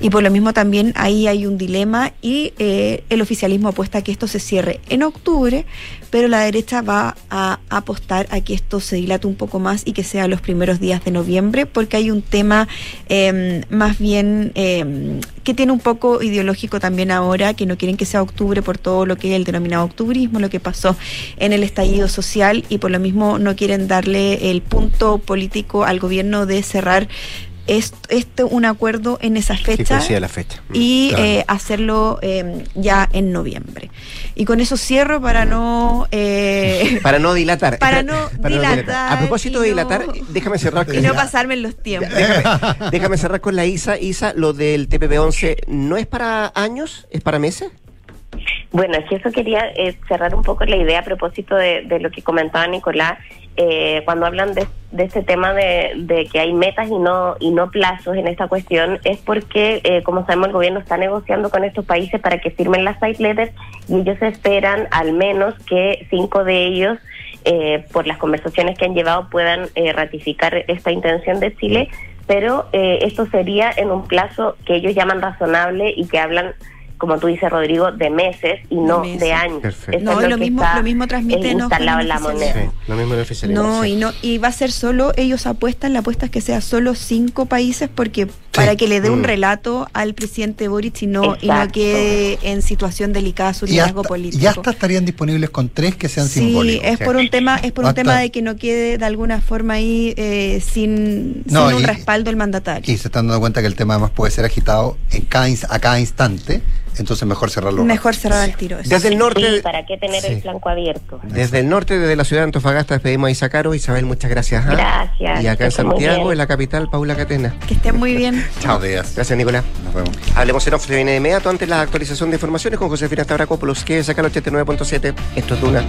Y por lo mismo también ahí hay un dilema y eh, el oficialismo apuesta a que esto se cierre en octubre, pero la derecha va a apostar a que esto se dilate un poco más y que sea los primeros días de noviembre, porque hay un tema eh, más bien eh, que tiene un poco ideológico también ahora, que no quieren que sea octubre por todo lo que es el denominado octubrismo, lo que pasó en el estallido social y por lo mismo no quieren darle el punto político al gobierno de cerrar es, este un acuerdo en esa fecha Sí, la fecha. y Claro. eh, hacerlo eh, ya en noviembre. Y con eso cierro para no eh, Para no dilatar. Para no Para dilatar A propósito de no- dilatar, déjame cerrar. y no pasarme en los tiempos. Déjame, déjame cerrar con la ISA. ISA, lo del TPP-11, ¿no es para años? ¿Es para meses? Bueno, es que eso quería eh, cerrar un poco la idea a propósito de, de lo que comentaba Nicolás, eh, cuando hablan de, de este tema de, de que hay metas y no y no plazos en esta cuestión, es porque, eh, como sabemos, el gobierno está negociando con estos países para que firmen las side letters y ellos esperan al menos que cinco de ellos, eh, por las conversaciones que han llevado, puedan eh, ratificar esta intención de Chile, pero eh, esto sería en un plazo que ellos llaman razonable y que hablan como tú dices, Rodrigo, de meses y no meses. de años. Perfecto. No, es lo mismo- lo mismo transmite instalado en la. Lo mismo. No, sí. y no, y va a ser solo, ellos apuestan, la apuesta es que sea solo cinco países porque para que le dé un Mm. relato al presidente Boric y no, y no quede en situación delicada su liderazgo político. y hasta estarían disponibles con tres que sean Sí, simbólicos. es por un tema, es por un tema de que no quede de alguna forma ahí eh, sin, No, sin un y- respaldo el mandatario. Y se están dando cuenta que el tema además puede ser agitado en cada, a cada instante, entonces mejor cerrarlo. Mejor cerrar al tiro. eso. Desde el norte. Sí, ¿para qué tener el flanco abierto? Desde el norte, desde la ciudad de Antofagasta, despedimos a Isa Caro. Isabel, muchas gracias. ¿ah? Gracias, Y acá en Santiago, en la capital, Paula Catena. Que estén muy bien. Chao. Gracias, Nicolás. Nos vemos. Hablemos en off, se viene de inmediato antes la actualización de informaciones con Josefina Stavrakopoulos, que saca el 89.7. Esto es Duna.